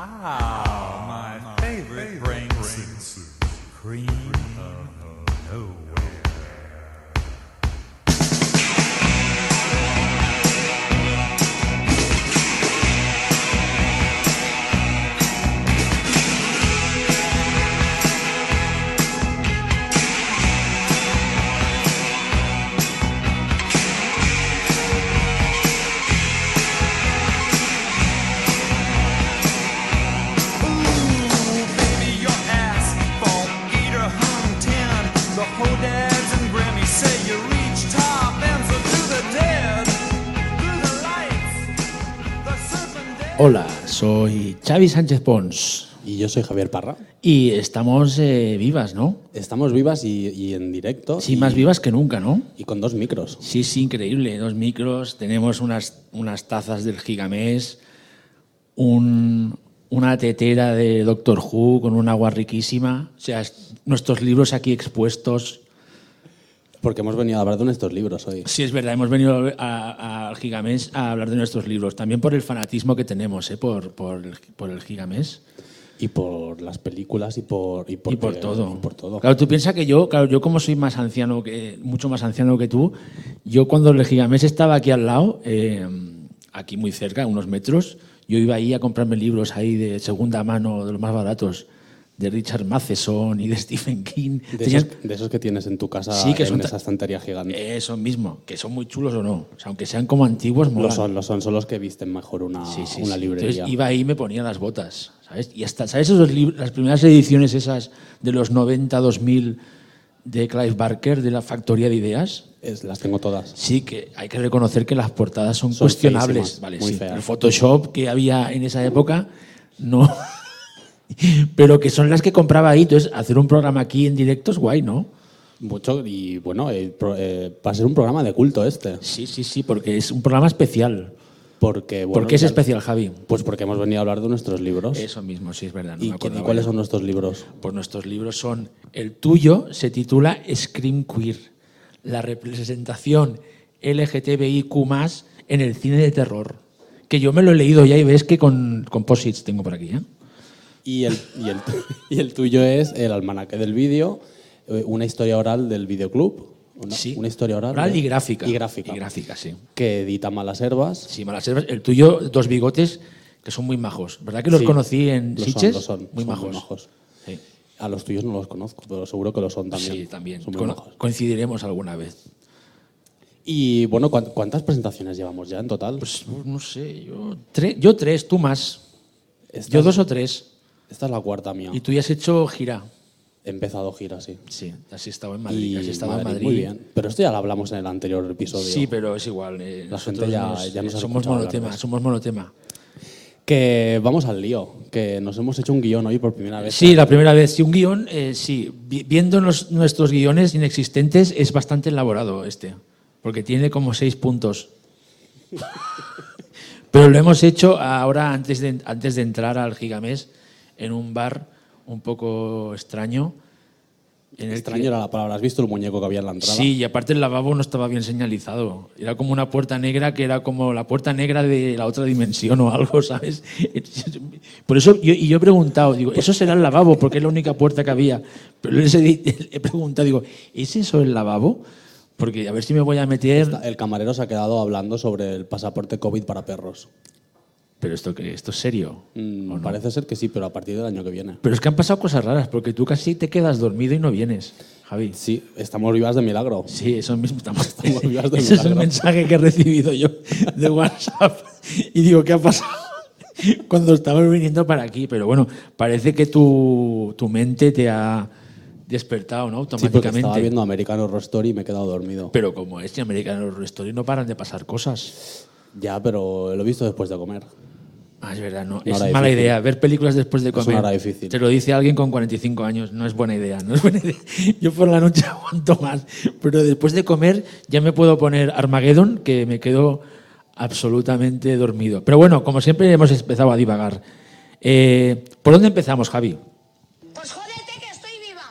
Ah, my favorite brain soup. Cream of nowhere. Soy Xavi Sánchez Pons Y yo soy Javier Parra. y estamos eh, vivas, ¿no? Estamos vivas y, y en directo. Sí, y, más vivas que nunca, ¿no? Y con dos micros. Sí, sí, increíble. Dos micros, tenemos unas, unas tazas del Gigamés, un- una tetera de Doctor Who con un agua riquísima. O sea, es- nuestros libros aquí expuestos. Porque hemos venido a hablar de nuestros libros hoy. Sí, es verdad, hemos venido a- a- al Gigamés a hablar de nuestros libros. También por el fanatismo que tenemos, ¿eh? por, por, el, por el Gigamés. Y por las películas y por, y por, y por todo. y por todo. Claro, tú piensas que yo, claro, yo como soy más anciano que, mucho más anciano que tú, yo cuando el Gigamés estaba aquí al lado, eh, aquí muy cerca, a unos metros, yo iba ahí a comprarme libros ahí de segunda mano, de los más baratos, de Richard Matheson y de Stephen King. De Tenían- esos, de esos que tienes en tu casa Sí, que en son esa estantería gigante. Eso mismo, que son muy chulos o no. O sea, aunque sean como antiguos, molan. lo son, lo son. Son los que visten mejor una, Sí, sí, una librería. Entonces iba ahí y me ponía las botas, ¿sabes? Y hasta, ¿sabes esos las primeras ediciones esas de los 90, 2000 de Clive Barker, de la Factoría de Ideas? Es- las tengo todas. Sí, que hay que reconocer que las portadas son, Son cuestionables. feísimas, Vale, muy feas. El Photoshop que había en esa época, no. Pero que son las que compraba ahí. Entonces, hacer un programa aquí en directo es guay, ¿no? Mucho. Y bueno, eh, pro- eh, va a ser un programa de culto este. Sí, sí, sí, porque es un programa especial. Porque, bueno, ¿Por qué es ya- especial, Javi? Pues porque hemos venido a hablar de nuestros libros. Eso mismo, sí, es verdad. no ¿Y, me cuáles son nuestros libros? Pues nuestros libros son. El tuyo se titula Scream Queer, la representación LGTBIQ en el cine de terror. Que yo me lo he leído ya y ves que con composites tengo por aquí. ¿eh? Y el, y, el, y el tuyo es el almanaque del vídeo, eh, una historia oral del videoclub. Una, Sí. una historia oral. Oral de- y gráfica. Y gráfica. Y gráfica, sí. Que edita Malas Herbas. Sí, malas herbas. El tuyo, dos bigotes, que son muy majos. ¿Verdad que los Sí, conocí en lo son, Sitges? lo son, muy, son majos. Sí, A los tuyos no los conozco, pero seguro que lo son también. sí, también. Son muy Con- majos. coincidiremos alguna vez. Y bueno, ¿cuán- ¿cuántas presentaciones llevamos ya en total? Pues no sé, yo, tre- yo tres, tú más. Yo dos o tres. Esta es la cuarta mía. Y tú ya has hecho gira. He empezado gira, sí. Sí, has estado en Madrid. Y has estado Madrid, en Madrid. Muy bien. Pero esto ya lo hablamos en el anterior episodio. Sí, pero es igual. eh, La gente ya- nos- ya nos ha somos monotema, somos monotema. Que vamos al lío, que nos hemos hecho un guion hoy por primera vez. Sí, la primera vez. Sí, un guion, eh, sí. Vi- Viendo nuestros guiones inexistentes, es bastante elaborado este. Porque tiene como seis puntos. Pero lo hemos hecho ahora, antes de, antes de entrar al Gigamés, en un bar un poco extraño. En Extraño que- era la palabra. ¿Has visto el muñeco que había en la entrada? Sí, y aparte el lavabo no estaba bien señalizado. Era como una puerta negra que era como la puerta negra de la otra dimensión o algo, ¿sabes? Por eso, yo, y yo he preguntado, digo, ¿eso será el lavabo? Porque es la única puerta que había. Pero he preguntado, digo, ¿es eso el lavabo? Porque a ver si me voy a meter... El camarero se ha quedado hablando sobre el pasaporte COVID para perros. Pero esto? ¿Esto es serio? Mm, Parece ser que sí, pero a partir del año que viene. Pero es que han pasado cosas raras, porque tú casi te quedas dormido y no vienes, Javi. Sí, estamos vivas de milagro. Sí, eso mismo estamos. Estamos vivas de Ese es el milagro. mensaje que he recibido yo de WhatsApp. Y digo, ¿qué ha pasado? Cuando estamos viniendo para aquí. Pero bueno, parece que tu, tu mente te ha despertado, ¿no? Sí, porque Automáticamente. estaba viendo American Horror Story y me he quedado dormido. Pero como es American Horror Story, no paran de pasar cosas. Ya, pero lo he visto después de comer. Ah, es verdad, no. Una es mala difícil. idea. Ver películas después de Es una comer. hora difícil. Te lo dice alguien con 45 años. No es buena idea. No es buena idea. Yo por la noche aguanto más. Pero después de comer ya me puedo poner Armageddon, que me quedo absolutamente dormido. Pero bueno, como siempre hemos empezado a divagar. Eh, ¿Por dónde empezamos, Javi? Pues jódete que estoy viva.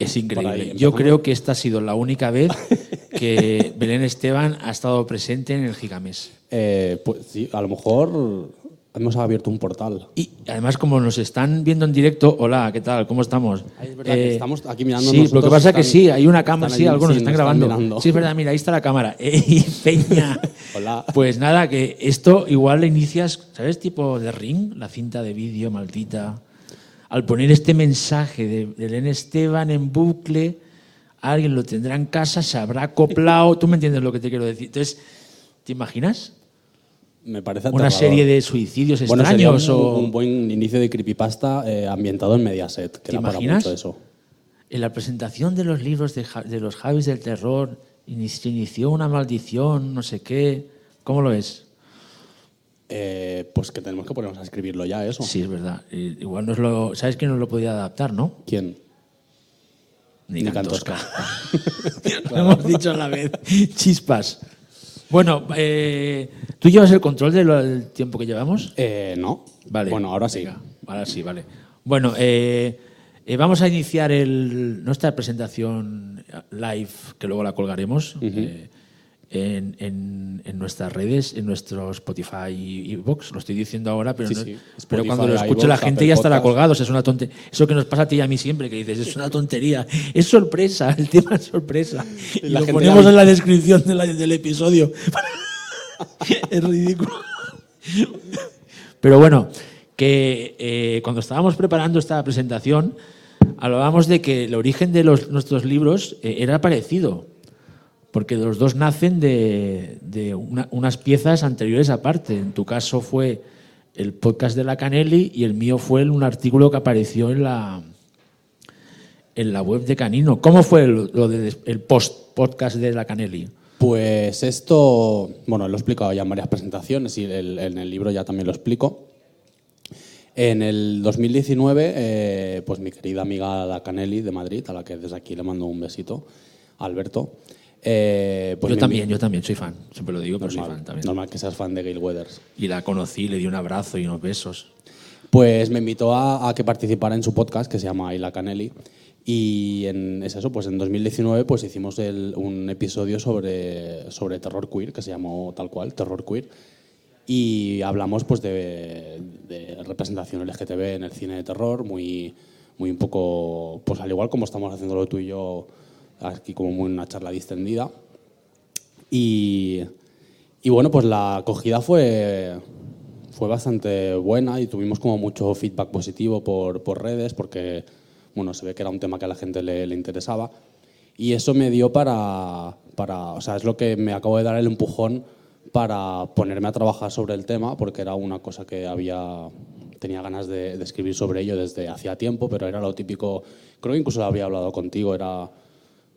Es increíble. Yo creo que esta ha sido la única vez que Belén Esteban ha estado presente en el Gigamés. Eh, pues sí, a lo mejor hemos abierto un portal. Y además, como nos están viendo en directo, hola, ¿qué tal? ¿Cómo estamos? Eh, Ah, es verdad que estamos aquí mirando Sí, lo que pasa es que sí, hay una cámara, sí, algunos sí, están grabando. sí, es verdad, mira, ahí está la cámara. Ey, Peña. Hola. Pues nada, que esto igual le inicias, ¿sabes? Tipo de ring, la cinta de vídeo maldita. Al poner este mensaje de, de Elena Esteban en bucle, alguien lo tendrá en casa, se habrá acoplado. ¿Tú me entiendes lo que te quiero decir? Entonces, ¿te imaginas? Me parece Una serie de suicidios Bueno, sería un, extraños o... un buen inicio de creepypasta eh, ambientado en Mediaset, que ¿Te para imaginas? mucho eso. En la presentación de los libros de, los Javis del Terror se inició una maldición, no sé qué. ¿Cómo lo es? Eh, pues que tenemos que ponernos a escribirlo ya, eso. Sí, es verdad. Igual nos lo... ¿Sabes que nos lo podía adaptar, no? ¿Quién? Ni, Ni Cantosca. lo hemos dicho a la vez. Chispas. Bueno, eh, ¿tú llevas el control del del tiempo que llevamos? Eh, no. Vale. Bueno, ahora sí. Venga, ahora sí, vale. Bueno, eh, eh, vamos a iniciar el, nuestra presentación live, que luego la colgaremos eh, en, en- en nuestras redes, en nuestro Spotify y Vox. Lo estoy diciendo ahora, pero, Sí, no- sí. pero Spotify, cuando lo escuche la gente Apple ya estará colgado. o sea, es una tontería. Eso que nos pasa a ti y a mí siempre, que dices, es una tontería. Es sorpresa, el tema es sorpresa. Y La lo ponemos la- en la descripción de la- del episodio. es ridículo. Pero bueno, que eh, cuando estábamos preparando esta presentación, hablábamos de que el origen de los, nuestros libros eh, era parecido, porque los dos nacen de, de una- unas piezas anteriores aparte. En tu caso fue el podcast de la Canelli y el mío fue un artículo que apareció en la, en la web de Canino. ¿Cómo fue lo, lo de- el post-podcast de la Canelli? Pues esto, bueno, lo he explicado ya en varias presentaciones y en el libro ya también lo explico. En el 2019, eh, pues mi querida amiga La Canelli de Madrid, a la que desde aquí le mando un besito, Alberto. Eh, pues yo también, yo también soy fan. Siempre lo digo, pero soy normal, fan también. normal que seas fan de Gail Weathers. Y la conocí, le di un abrazo y unos besos. Pues me invitó a, a que participara en su podcast que se llama Ila Canelli. Y en, es eso, pues en 2019 pues hicimos el- un episodio sobre, sobre terror queer, que se llamó tal cual, Terror Queer. Y hablamos pues de, de representación LGTB en el cine de terror, muy, muy un poco, pues al igual como estamos haciéndolo tú y yo, aquí como muy una charla distendida. Y, y bueno, pues la acogida fue, fue bastante buena y tuvimos como mucho feedback positivo por, por redes porque, bueno, se ve que era un tema que a la gente le, le interesaba. Y eso me dio para, para, o sea, es lo que me acabo de dar el empujón para ponerme a trabajar sobre el tema porque era una cosa que había, tenía ganas de, de escribir sobre ello desde hacía tiempo, pero era lo típico, creo que incluso lo había hablado contigo, era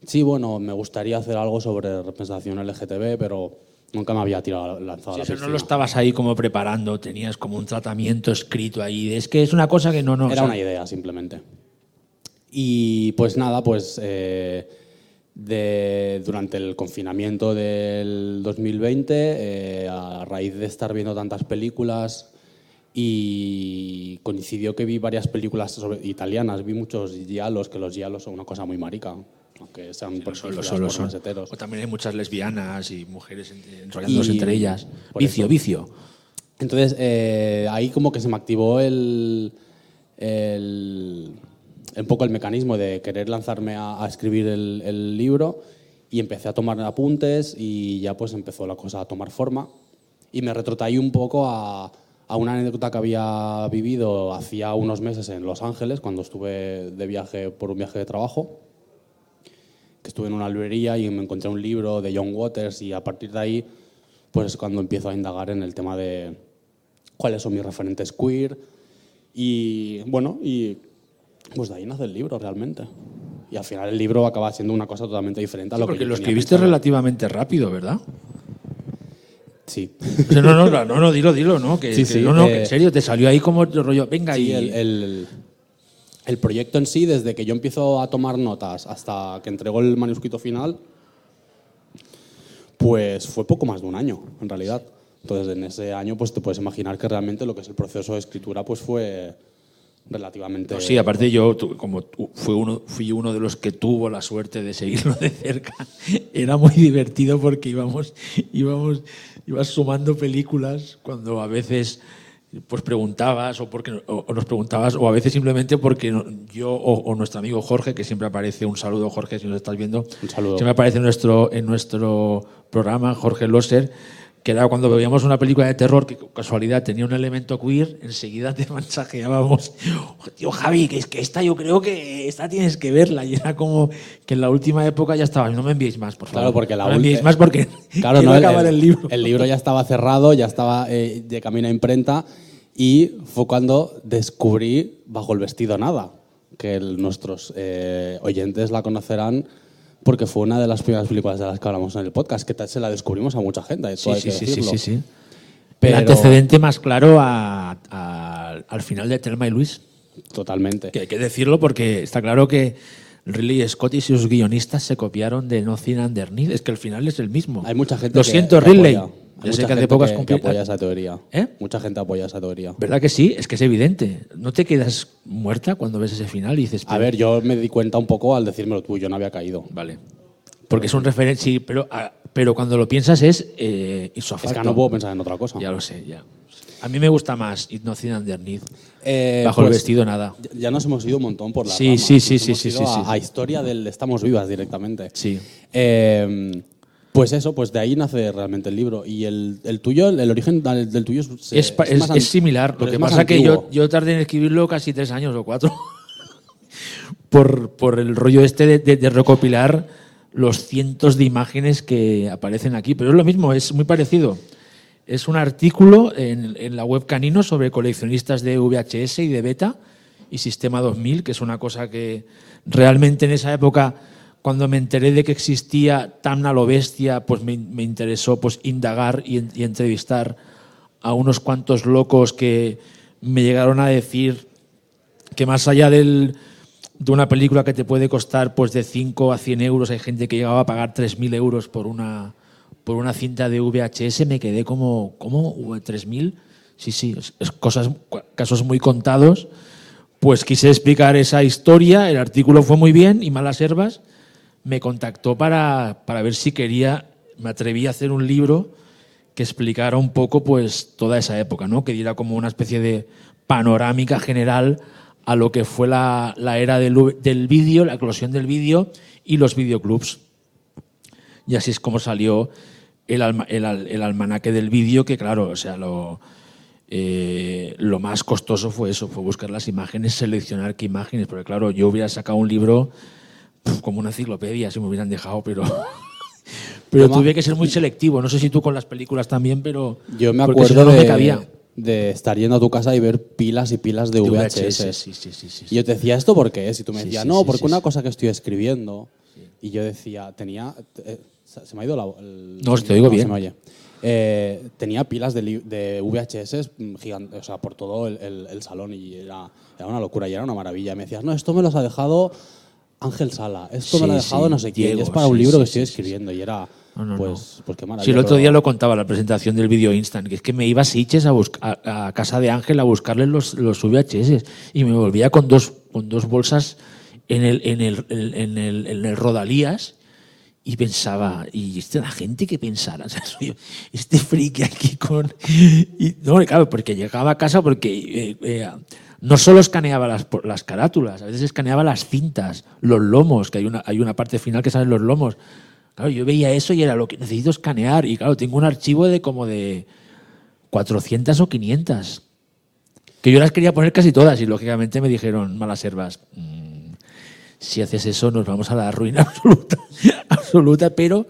Sí, bueno, me gustaría hacer algo sobre representación LGTB, pero nunca me había tirado lanzado a Sí, la eso no piscina. lo estabas ahí como preparando, tenías como un tratamiento escrito ahí. Es que es una cosa que no, no. o Era sea, una idea, simplemente. Y pues nada, pues eh, de- durante el confinamiento del 2020, eh, a raíz de estar viendo tantas películas y coincidió que vi varias películas sobre- italianas, vi muchos giallos, que los giallos son una cosa muy marica, aunque sean Lo son, lo películas son, lo pornos son. heteros. O también hay muchas lesbianas y mujeres en- enrollándose Y- entre ellas. Vicio, eso. vicio. Entonces, eh, ahí como que se me activó el, el- un poco el mecanismo de querer lanzarme a, a escribir el, el libro y empecé a tomar apuntes y ya pues empezó la cosa a tomar forma y me retrotraí un poco a, a una anécdota que había vivido hacía unos meses en Los Ángeles cuando estuve de viaje por un viaje de trabajo que estuve en una librería y me encontré un libro de John Waters y a partir de ahí pues es cuando empiezo a indagar en el tema de cuáles son mis referentes queer y bueno, y pues de ahí nace el libro realmente. Y al final el libro acaba siendo una cosa totalmente diferente a lo porque que yo lo escribiste pensado. relativamente rápido, ¿verdad? Sí. No, no, no, no, no, dilo, dilo, ¿no? Que, Sí, que sí, no, no, eh, que en serio, te salió ahí como el rollo, venga Sí, y... el, el- el proyecto en sí, desde que yo empiezo a tomar notas hasta que entrego el manuscrito final, pues fue poco más de un año, en realidad. Entonces, en ese año, pues te puedes imaginar que realmente lo que es el proceso de escritura, pues fue relativamente... No, sí, aparte yo, como fue uno, fui uno de los que tuvo la suerte de seguirlo de cerca, era muy divertido porque íbamos, íbamos, ibas sumando películas cuando a veces pues preguntabas o porque o, o nos preguntabas o a veces simplemente porque yo o, o nuestro amigo Jorge que siempre aparece un saludo Jorge si nos estás viendo Un saludo. siempre aparece en nuestro en nuestro programa Jorge Loser que era cuando veíamos una película de terror que casualidad tenía un elemento queer enseguida te mensajeábamos "Oh, tío Javi que es que esta yo creo que esta tienes que verla y era como que en la última época ya estaba no me enviéis más por favor Claro, porque la no me enviéis más porque Claro, quiero no, acabar el, libro El libro ya estaba cerrado, ya estaba eh, de camino a imprenta y fue cuando descubrí Bajo el vestido nada, que el- nuestros eh, oyentes la conocerán porque fue una de las primeras películas de las que hablamos en el podcast, que tal se la descubrimos a mucha gente. eso Sí, hay sí, que sí, sí, sí, sí. Pero- El antecedente más claro a- a- al final de Telma y Luis. Totalmente. Que hay que decirlo porque está claro que Ridley Scott y sus guionistas se copiaron de Nothing Underneath. Es que el final es el mismo. Hay mucha gente Lo que, siento, Ridley. apoya. Ya sé que hace pocas que- que compli- apoya esa teoría. ¿Eh? Mucha gente apoya esa teoría. ¿Verdad que sí? Es que es evidente. No te quedas muerta cuando ves ese final y dices... A ver, yo me di cuenta un poco al decírmelo tú, yo no había caído. Vale. Porque es un referente, sí, pero, ah, pero cuando lo piensas es eh, Es que no puedo pensar en otra cosa. Ya lo sé, ya. A mí me gusta más It Nothing Underneath. Eh, Bajo el pues, vestido nada. Ya- nos hemos ido un montón por la Sí, sí, sí, Nos sí, hemos sí, ido sí, a, sí. a historia del Estamos Vivas directamente. Sí. Eh, pues eso, pues de ahí nace realmente el libro. Y el, el tuyo, el, el origen del, del tuyo es, Es, es- más es similar. Lo que es pasa que yo, yo tardé en escribirlo casi tres años o cuatro. por, por el rollo este de, de- de recopilar los cientos de imágenes que aparecen aquí. Pero es lo mismo, es muy parecido. Es un artículo en, en la web Canino sobre coleccionistas de VHS y de Beta y Sistema 2000, que es una cosa que realmente en esa época, cuando me enteré de que existía tan a lo bestia, pues me, me interesó pues, indagar y, y entrevistar a unos cuantos locos que me llegaron a decir que más allá del, de una película que te puede costar pues de 5 a 100 euros, hay gente que llegaba a pagar 3.000 euros por una, por una cinta de VHS, me quedé como, ¿cómo? ¿3.000? Sí, sí, es cosas, casos muy contados. Pues quise explicar esa historia, el artículo fue muy bien y Malas Herbas me contactó para, para ver si quería, me atreví a hacer un libro que explicara un poco pues toda esa época, ¿no? que diera como una especie de panorámica general a lo que fue la, la era del, del vídeo, la eclosión del vídeo y los videoclubs. Y así es como salió el, el, el almanaque del vídeo, que claro, o sea, lo, eh, lo más costoso fue eso, fue buscar las imágenes, seleccionar qué imágenes, porque claro, yo hubiera sacado un libro pf, como una enciclopedia, si me hubieran dejado, pero... Pero tuve que ser muy selectivo. No sé si tú con las películas también, pero. Yo me porque si acuerdo no, no me de, cabía. de estar yendo a tu casa y ver pilas y pilas de VHS. sí, sí, sí, sí, Y yo te decía, ¿esto por qué? Y tú me decías, no, porque una cosa que estoy escribiendo. Y yo decía, tenía. eh, se me ha ido la. el- No, te oigo se bien. me oye. Eh, tenía pilas de, de VHS gigantes, o sea, por todo el, el- el salón y era, era una locura y era una maravilla. Y me decías, no, esto me los ha dejado Ángel Sala, esto me lo ha dejado no sé quién, Diego, es para un libro que estoy escribiendo. Y era, No, no, pues, pues qué maravilla. Sí, el otro día lo contaba la presentación del vídeo instant, que es que me iba a Sitges a, a, a casa de Ángel a buscarle los, los VHS y me volvía con dos, con dos bolsas en el, en el, en el, en el Rodalías y pensaba, ¿y esta la gente que pensara? O sea, este friki aquí con... Y, no, claro, porque llegaba a casa porque eh, eh, no solo escaneaba las, carátulas, a veces escaneaba las cintas, los lomos, que hay una, hay una parte final que salen los lomos. Claro, yo veía eso y era lo que necesito escanear. Y claro, tengo un archivo de como de 400 o 500. Que yo las quería poner casi todas y lógicamente me dijeron, malas herbas, "Mm, si haces eso nos vamos a la ruina absoluta, absoluta, pero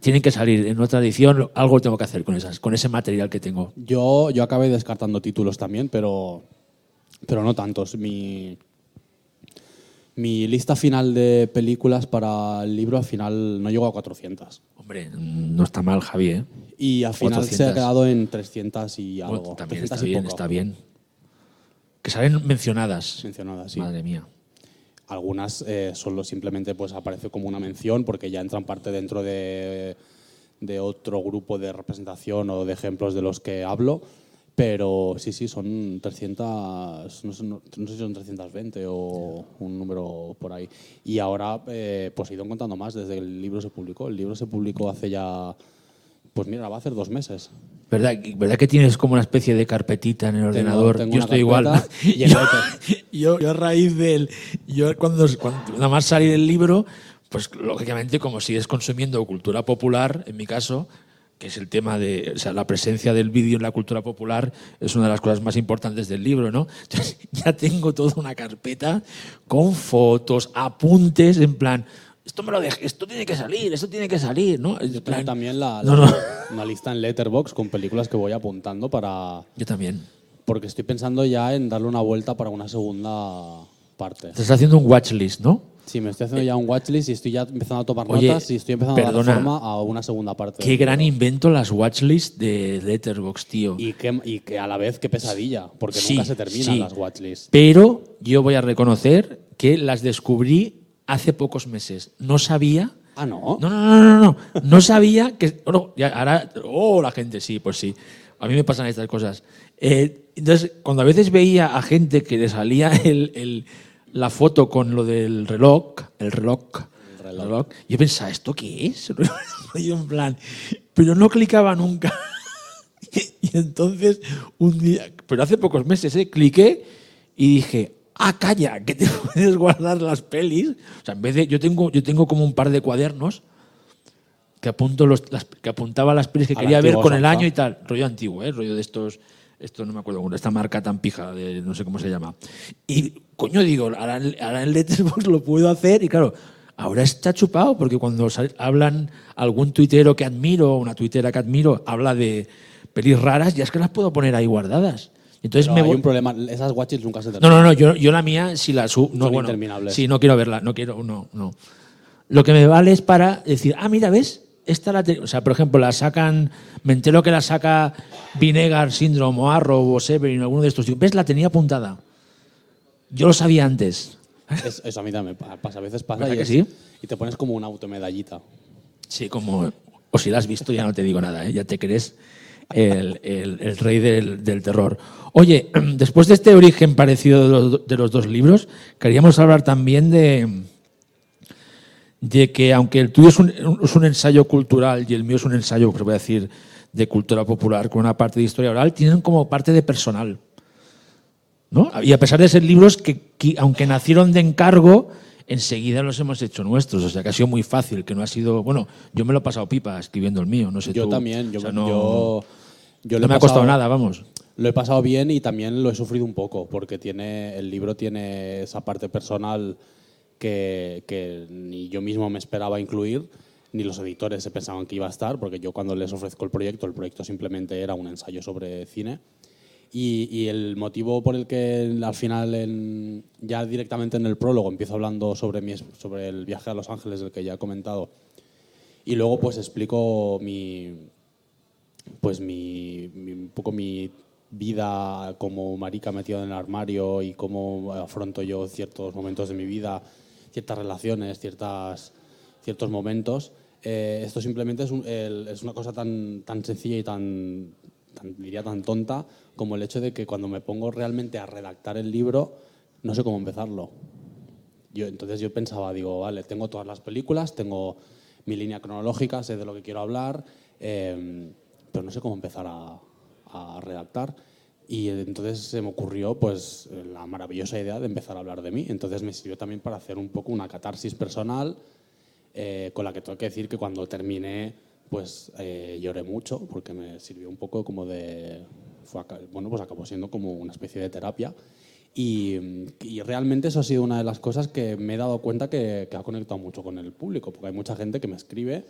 tienen que salir en otra edición, algo tengo que hacer con, esas, con ese material que tengo. Yo, yo acabé descartando títulos también, pero, pero no tantos. Mi, mi lista final de películas para el libro al final no llegó a 400. Hombre, no está mal, Javi, ¿eh? Y al final se 400. ha quedado en 300 y algo. Bueno, también 300 está bien, está bien. Que salen mencionadas. Mencionadas, sí. Madre mía. Algunas eh, solo simplemente pues aparece como una mención porque ya entran parte dentro de, de otro grupo de representación o de ejemplos de los que hablo. Pero sí, sí, son 300, no sé, no- no sé si son 320 o un número por ahí. Y ahora eh, pues he ido contando más desde que el libro se publicó. El libro se publicó hace ya Pues mira, va a hacer dos meses. ¿Verdad, ¿Verdad que tienes como una especie de carpetita en el ordenador? tengo yo estoy igual. y yo, Letter. yo, yo a raíz del. Yo cuando, cuando nada más salir el libro, pues lógicamente, como sigues consumiendo cultura popular, en mi caso, que es el tema de. O sea, la presencia del vídeo en la cultura popular es una de las cosas más importantes del libro, ¿no? Entonces, ya tengo toda una carpeta con fotos, apuntes, en plan. Esto me lo dejé, esto tiene que salir, esto tiene que salir, ¿no? Tengo plan- también la, No, la- no. una lista en Letterbox con películas que voy apuntando para... Yo también. Porque estoy pensando ya en darle una vuelta para una segunda parte. Estás haciendo un watchlist, ¿no? Sí, me estoy haciendo ya un watchlist y estoy ya empezando a tomar Oye, notas y estoy empezando a dar forma a una segunda parte. Qué gran invento las watchlists de Letterboxd, tío. Y que, y que a la vez qué pesadilla, porque Sí, nunca se terminan sí. las watchlists. Pero yo voy a reconocer que las descubrí hace pocos meses. No sabía. Ah, no. No, no, no, no, no. No sabía que. no, ya, ahora. Oh, la gente, sí, pues sí. A mí me pasan estas cosas. Eh, entonces, cuando a veces veía a gente que le salía el- el- la foto con lo del reloj, el reloj, el reloj, yo pensaba, ¿esto qué es? y en plan, pero no clicaba nunca. y entonces, un día, pero hace pocos meses, ¿eh? cliqué y dije, ah, calla, que te puedes guardar las pelis. O sea, en vez de, yo tengo, yo tengo como un par de cuadernos que, apunto los, las- que apuntaba las pelis que A quería ver con el año y tal. Rollo antiguo, ¿eh? rollo de estos, esto no me acuerdo, esta marca tan pija, de, no sé cómo se llama. Y coño, digo, ahora, en- ahora en Letterboxd lo puedo hacer y claro, ahora está chupado porque cuando hablan algún tuitero que admiro, una tuitera que admiro, habla de pelis raras, ya es que las puedo poner ahí guardadas. Entonces Pero me hay voy- un problema, esas watchlists nunca se no, no, no, yo, yo la mía, si la subo. No, Son bueno, interminables. Sí, no quiero verla, no quiero, no, no. Lo que me vale es para decir, ah, mira, ¿ves? Esta la o sea, por ejemplo, la sacan, me entero que la saca Vinegar Syndrome o Arrow o Severin, alguno de estos. Digo, ¿Ves? La tenía apuntada. Yo lo sabía antes. Es- eso a mí también me pasa, a veces pasa ¿Verdad y, que es- sí? y te pones como una automedallita. Sí, como. O si la has visto, ya no te digo nada, ¿eh? ya te crees el, el- el rey del, del terror. Oye, después de este origen parecido de los, de los dos libros, queríamos hablar también de, de que, aunque el tuyo es un, es un ensayo cultural y el mío es un ensayo, pues voy a decir, de cultura popular con una parte de historia oral, tienen como parte de personal. ¿no? Y a pesar de ser libros que, que, aunque nacieron de encargo, enseguida los hemos hecho nuestros. O sea, que ha sido muy fácil, que no ha sido... Bueno, yo me lo he pasado pipa escribiendo el mío, no sé Yo tú. también, yo, O sea, no, yo, no me ha costado nada, vamos. Lo he pasado bien y también lo he sufrido un poco, porque tiene, el libro tiene esa parte personal que, que ni yo mismo me esperaba incluir, ni los editores se pensaban que iba a estar, porque yo cuando les ofrezco el proyecto, el proyecto simplemente era un ensayo sobre cine. Y, y el motivo por el que al final, en- ya directamente en el prólogo, empiezo hablando sobre, mi, sobre el viaje a Los Ángeles, del que ya he comentado, y luego pues explico mi, pues mi, mi- un poco mi vida como marica metido en el armario y cómo afronto yo ciertos momentos de mi vida, ciertas relaciones, ciertas, ciertos momentos. Eh, esto simplemente es, una cosa tan, tan sencilla y tan, tan, diría tan tonta como el hecho de que cuando me pongo realmente a redactar el libro, no sé cómo empezarlo. Yo, entonces yo pensaba, digo, vale, tengo todas las películas, tengo mi línea cronológica, sé de lo que quiero hablar, eh, pero no sé cómo empezar a redactar. Y entonces se me ocurrió pues la maravillosa idea de empezar a hablar de mí. Entonces me sirvió también para hacer un poco una catarsis personal, eh, con la que tengo que decir que cuando terminé pues eh, lloré mucho, porque me sirvió un poco como de... Fue, bueno, pues acabó siendo como una especie de terapia. Y, y realmente eso ha sido una de las cosas que me he dado cuenta que, que ha conectado mucho con el público, porque hay mucha gente que me escribe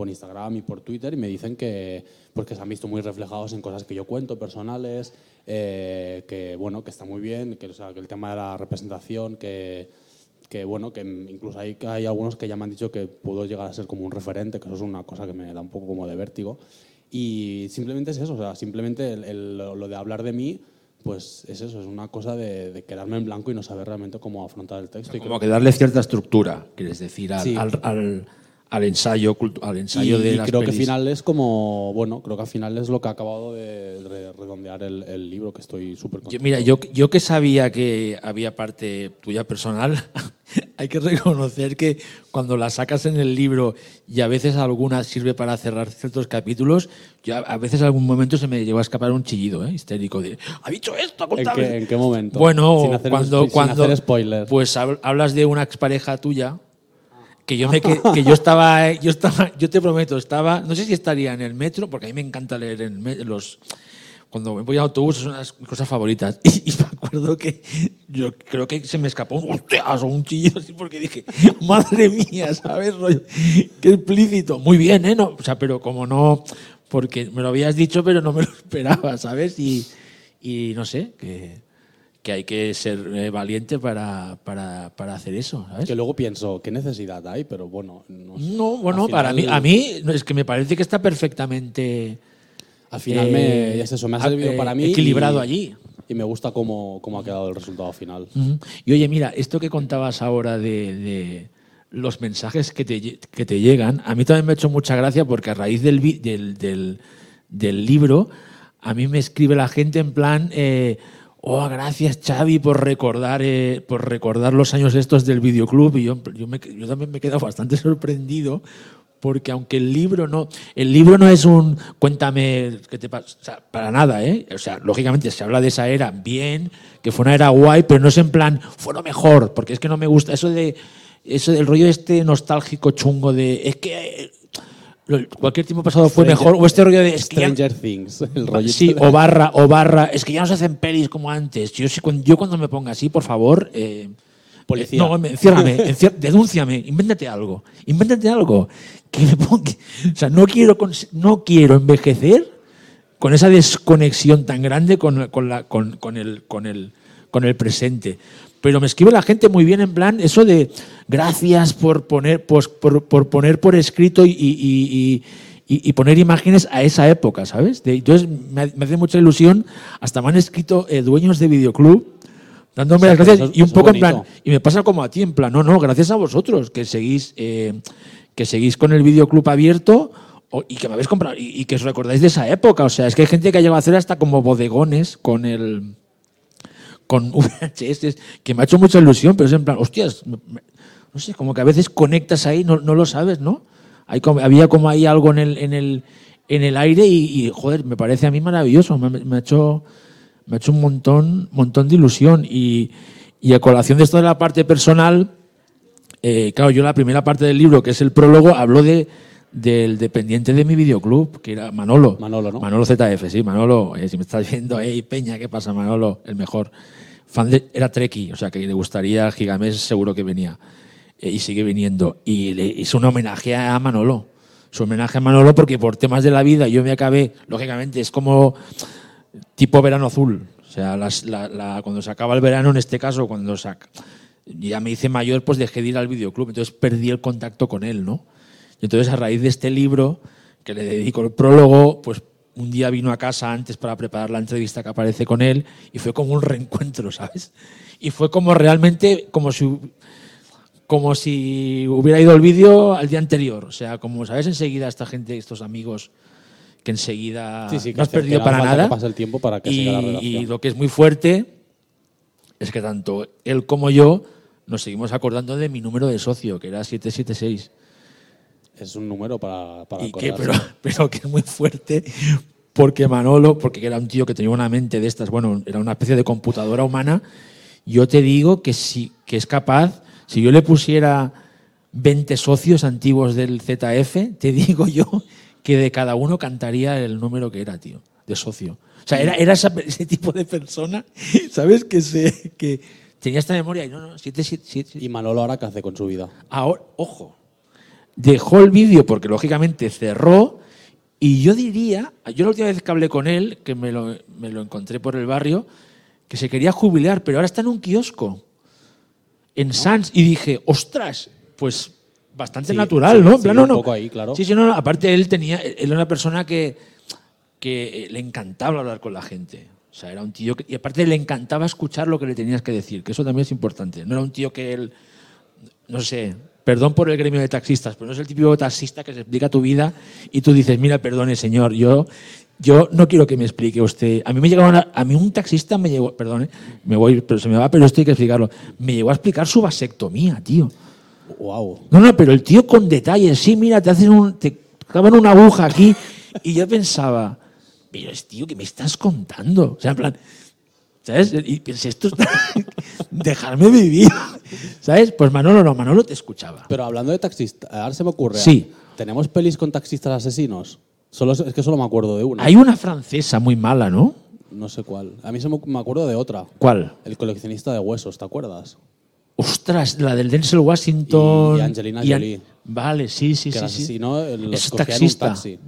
por Instagram y por Twitter y me dicen que, pues que se han visto muy reflejados en cosas que yo cuento, personales, eh, que bueno, que está muy bien, que, o sea, que el tema de la representación, que, que bueno, que incluso hay, hay algunos que ya me han dicho que puedo llegar a ser como un referente, que eso es una cosa que me da un poco como de vértigo. Y simplemente es eso, o sea, simplemente el- el- lo de hablar de mí, pues es eso, es una cosa de, de quedarme en blanco y no saber realmente cómo afrontar el texto. Y Como creo que darle cierta estructura, quieres decir, al, Sí. al- al- al ensayo, al ensayo y, de y las creo que pelis. final es como, bueno, creo que al final es lo que ha acabado de re- redondear el, el libro, que estoy súper Yo- mira, yo, yo que sabía que había parte tuya personal, hay que reconocer que cuando la sacas en el libro y a veces alguna sirve para cerrar ciertos capítulos, yo a, veces en algún momento se me llegó a escapar un chillido ¿eh? histérico de ¿ha dicho esto? ¿En qué, esto". en qué momento? Bueno, Sin hacer- cuando, sin cuando hacer spoiler. pues hab- hablas de una expareja tuya que yo me que, que yo estaba yo estaba yo te prometo estaba no sé si estaría en el metro porque a mí me encanta leer en los cuando me voy a autobús son unas mis cosas favoritas. Y, y me acuerdo que yo creo que se me escapó un hostias o un chillido así porque dije madre mía sabes rollo qué explícito. Muy bien eh no o sea pero como no porque me lo habías dicho pero no me lo esperaba sabes y y no sé que que hay que ser eh, valiente para, para, para hacer eso, ¿sabes? Que luego pienso, ¿qué necesidad hay? Pero bueno, no, sé. No, bueno, para mí, a mí es que me parece que está perfectamente Al final eh, me, es eso, me ha servido eh, para mí. equilibrado y- allí. Y me gusta cómo, cómo ha quedado el resultado final. Y oye, mira, esto que contabas ahora de, de los mensajes que te, que te llegan, a mí también me ha hecho mucha gracia porque a raíz del, del, del- del libro, a mí me escribe la gente en plan, eh, oh, gracias Xavi por recordar, eh, por recordar los años estos del videoclub. Y yo, yo, me- también me he quedado bastante sorprendido porque aunque el libro no el libro no es un cuéntame qué te pasa para nada eh o sea lógicamente se habla de esa era bien que fue una era guay pero no es en plan fue lo mejor porque es que no me gusta eso de eso del rollo este nostálgico chungo de es que eh, cualquier tiempo pasado fue Stranger- mejor o este rollo de es que ya- Stranger Things, el rollito Sí, o barra, o barra. Es que ya no se hacen pelis como antes. Yo, yo cuando me ponga así, por favor. eh, Policía. eh, no, me- enciérrame, denúnciame, invéntate algo. Invéntate algo. Que me ponga. O sea, no quiero, no quiero envejecer con esa desconexión tan grande con, con la- con- con el, con, el, con el presente. Pero me escribe la gente muy bien en plan eso de gracias por poner, pues, por, por poner por escrito y, y- y- poner imágenes a esa época, ¿sabes? De- entonces me, ha- me hace mucha ilusión. Hasta me han escrito eh, dueños de videoclub dándome las gracias eso y un poco en plan, y me pasa como a ti, en plan, no, no, gracias a vosotros que seguís, eh, que seguís con el videoclub abierto y que me habéis comprado y, y que os recordáis de esa época. O sea, es que hay gente que ha llegado a hacer hasta como bodegones con el con VHS, que me ha hecho mucha ilusión, pero es en plan, hostias, me- no sé, como que a veces conectas ahí, no, no lo sabes, ¿no? Hay como- había como ahí algo en el, en el, en el aire y, joder, me parece a mí maravilloso, me, ha hecho, me ha hecho un montón, montón de ilusión. Y, y a colación de esto de la parte personal, eh, claro, yo la primera parte del libro, que es el prólogo, hablo de, del dependiente de mi videoclub, que era Manolo. Manolo, ¿no? Manolo ZF, sí, Manolo. eh, si me estás viendo, hey, Peña, ¿qué pasa, Manolo? El mejor. Fan de, era Treki, o sea, que le gustaría Gigamés, seguro que venía. Eh, y sigue viniendo. Y le hizo un homenaje a Manolo. Su homenaje a Manolo porque por temas de la vida yo me acabé, lógicamente, es como tipo verano azul. O sea, las- la- la- cuando se acaba el verano, en este caso, cuando saca, ya me hice mayor, pues dejé de ir al videoclub, entonces perdí el contacto con él, ¿no? Y entonces a raíz de este libro, que le dedico el prólogo, pues un día vino a casa antes para preparar la entrevista que aparece con él y fue como un reencuentro, ¿sabes? Y fue como realmente, como si, como si hubiera ido el vídeo al día anterior. O sea, como sabes enseguida esta gente, estos amigos, que enseguida Sí, sí, que no has perdido para nada. pase el tiempo para que y, siga la y lo que es muy fuerte es que tanto él como yo nos seguimos acordando de mi número de socio, que era 776. Es un número para, para Y que, pero, pero que es muy fuerte porque Manolo, porque era un tío que tenía una mente de estas, bueno, era una especie de computadora humana, yo te digo que, sí, que es capaz, si yo le pusiera 20 socios antiguos del ZF, te digo yo que de cada uno cantaría el número que era, tío, de socio. O sea, era, era ese tipo de persona, ¿sabes? Que, se, que tenía esta memoria y no, no, siete, siete, siete, Y Manolo ahora qué hace con su vida. Ahora, ojo, dejó el vídeo porque lógicamente cerró y yo diría, yo la última vez que hablé con él, que me lo, me lo encontré por el barrio, que se quería jubilar, pero ahora está en un kiosco, en Sans, y dije, ostras, pues bastante Sí, natural, sí, ¿no? En sí, un no, no. poco ahí, claro. Sí, sí, no, no, aparte él tenía, él era una persona que, que le encantaba hablar con la gente. O sea, era un tío que, y aparte le encantaba escuchar lo que le tenías que decir, que eso también es importante. No era un tío que él, no sé, perdón por el gremio de taxistas, pero no es el típico taxista que se explica tu vida y tú dices, mira, perdone, señor, yo, yo no quiero que me explique usted. A mí me llegaba una- a mí un taxista me llegó, perdone, me voy, pero se me va, pero esto hay que explicarlo. Me llegó a explicar su vasectomía, tío. Wow. No, no, pero el tío con detalles, sí, mira, te hacen un, te clavan una aguja aquí y yo pensaba, pero es tío, ¿qué me estás contando? O sea, en plan, ¿sabes? Y pensé, esto es dejarme vivir, ¿sabes? Pues Manolo no, Manolo te escuchaba. Pero hablando de taxistas, ahora se me ocurre. Sí. ¿Tenemos pelis con taxistas asesinos? Solo, es que solo me acuerdo de una. Hay una francesa muy mala, ¿no? No sé cuál. A mí se me, me acuerdo de otra. ¿Cuál? El coleccionista de huesos, ¿te acuerdas? Ostras, la del Denzel Washington. Y Angelina An- Jolie. Vale, sí, sí, que sí. el sí. asesino eh, los Es un taxista. taxi.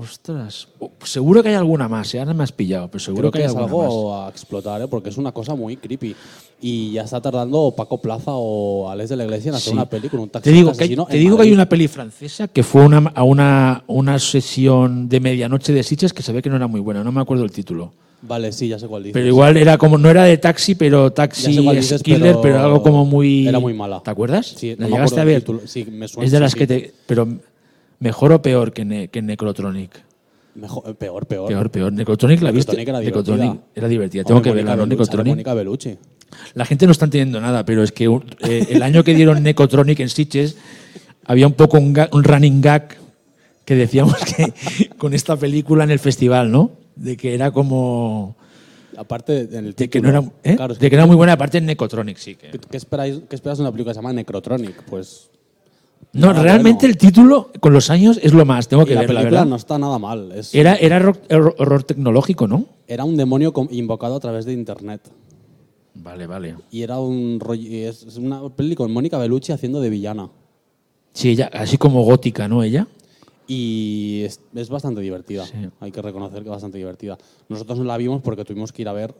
Ostras, Oh, seguro que hay alguna más, ¿eh? ahora me has pillado, pero seguro Creo que, que hay es alguna más. algo a explotar, ¿eh? porque es una cosa muy creepy. Y ya está tardando Paco Plaza o Alex de la Iglesia en hacer Sí. una peli con un Te taxista digo, que hay, asesino te digo que hay una peli francesa que fue una, a una, una sesión de medianoche de Sitges que se ve que no era muy buena, no me acuerdo el título. Vale, sí, ya sé cuál dices. Pero igual era como, no era de taxi, pero Ya taxi dices, killer, pero, pero algo como muy. era muy mala. ¿Te acuerdas? Sí, ¿La no llegaste a ver? Sí, me suena, es de las sí. que te. Pero mejor o peor que, Ne- que Necrotronic. Mejor, eh, peor, peor. Peor, peor. Necrotronic la viste. Necrotronic era Necrotronic divertida. era divertida. Hombre, Tengo que verla, ¿no? Necrotronic. Bellucci. La gente no está entendiendo nada, pero es que eh, el año que dieron Necotronic en Sitges había un poco un, running gag que decíamos que con esta película en el festival, ¿no? De que era como. Aparte, en el De que, no era, ¿eh? claro, de que era muy buena, aparte en Necotronic, sí. que- ¿Qué, qué esperáis, ¿Qué esperas de una película que se llama Necrotronic? Pues. No, nada realmente bueno. el título, con los años, es lo más. Tengo Y que la ver, la película verdad. no está nada mal. Es, Era, era horror, horror- tecnológico, ¿no? era un demonio invocado a través de internet. Vale, vale. Y era un rollo. y Es una peli con Mónica Bellucci haciendo de villana. Sí, ella, así como gótica, ¿no? Ella. Y es, es bastante divertida. Sí. Hay que reconocer que es bastante divertida. Nosotros no la vimos porque tuvimos que ir a ver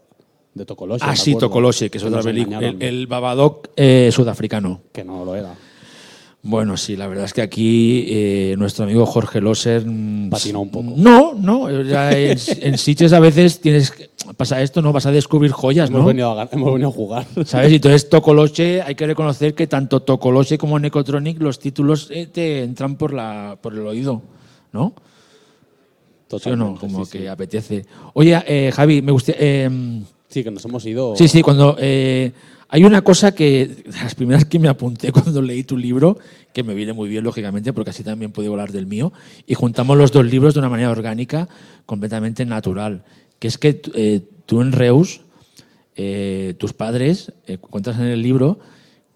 de Tocoloshe. Ah, ¿te sí? Tocoloshe, que es otra película. El, el Babadoc eh, sudafricano. Que no lo era. Bueno, sí, la verdad es que aquí eh, nuestro amigo Jorge Loser... mm, Patinó un poco. No, no. en, en sitios a veces tienes que- pasa esto, ¿no? Vas a descubrir joyas, Hemos, ¿no? venido a, gan- hemos venido a jugar. ¿Sabes? Y entonces Tocoloche, hay que reconocer que tanto Tocoloche como Necotronic, los títulos eh, te entran por, la, por el oído, ¿no? ¿Sí o no? Totalmente, Como sí, que sí. apetece. Oye, eh, Javi, me gustaría... eh, Sí, que nos hemos ido. Sí, sí, cuando hay una cosa que las primeras que me apunté cuando leí tu libro, que me viene muy bien lógicamente, porque así también puedo hablar del mío, y juntamos los dos libros de una manera orgánica, completamente natural, que es que eh, tú en Reus, eh, tus padres, eh, cuentas en el libro,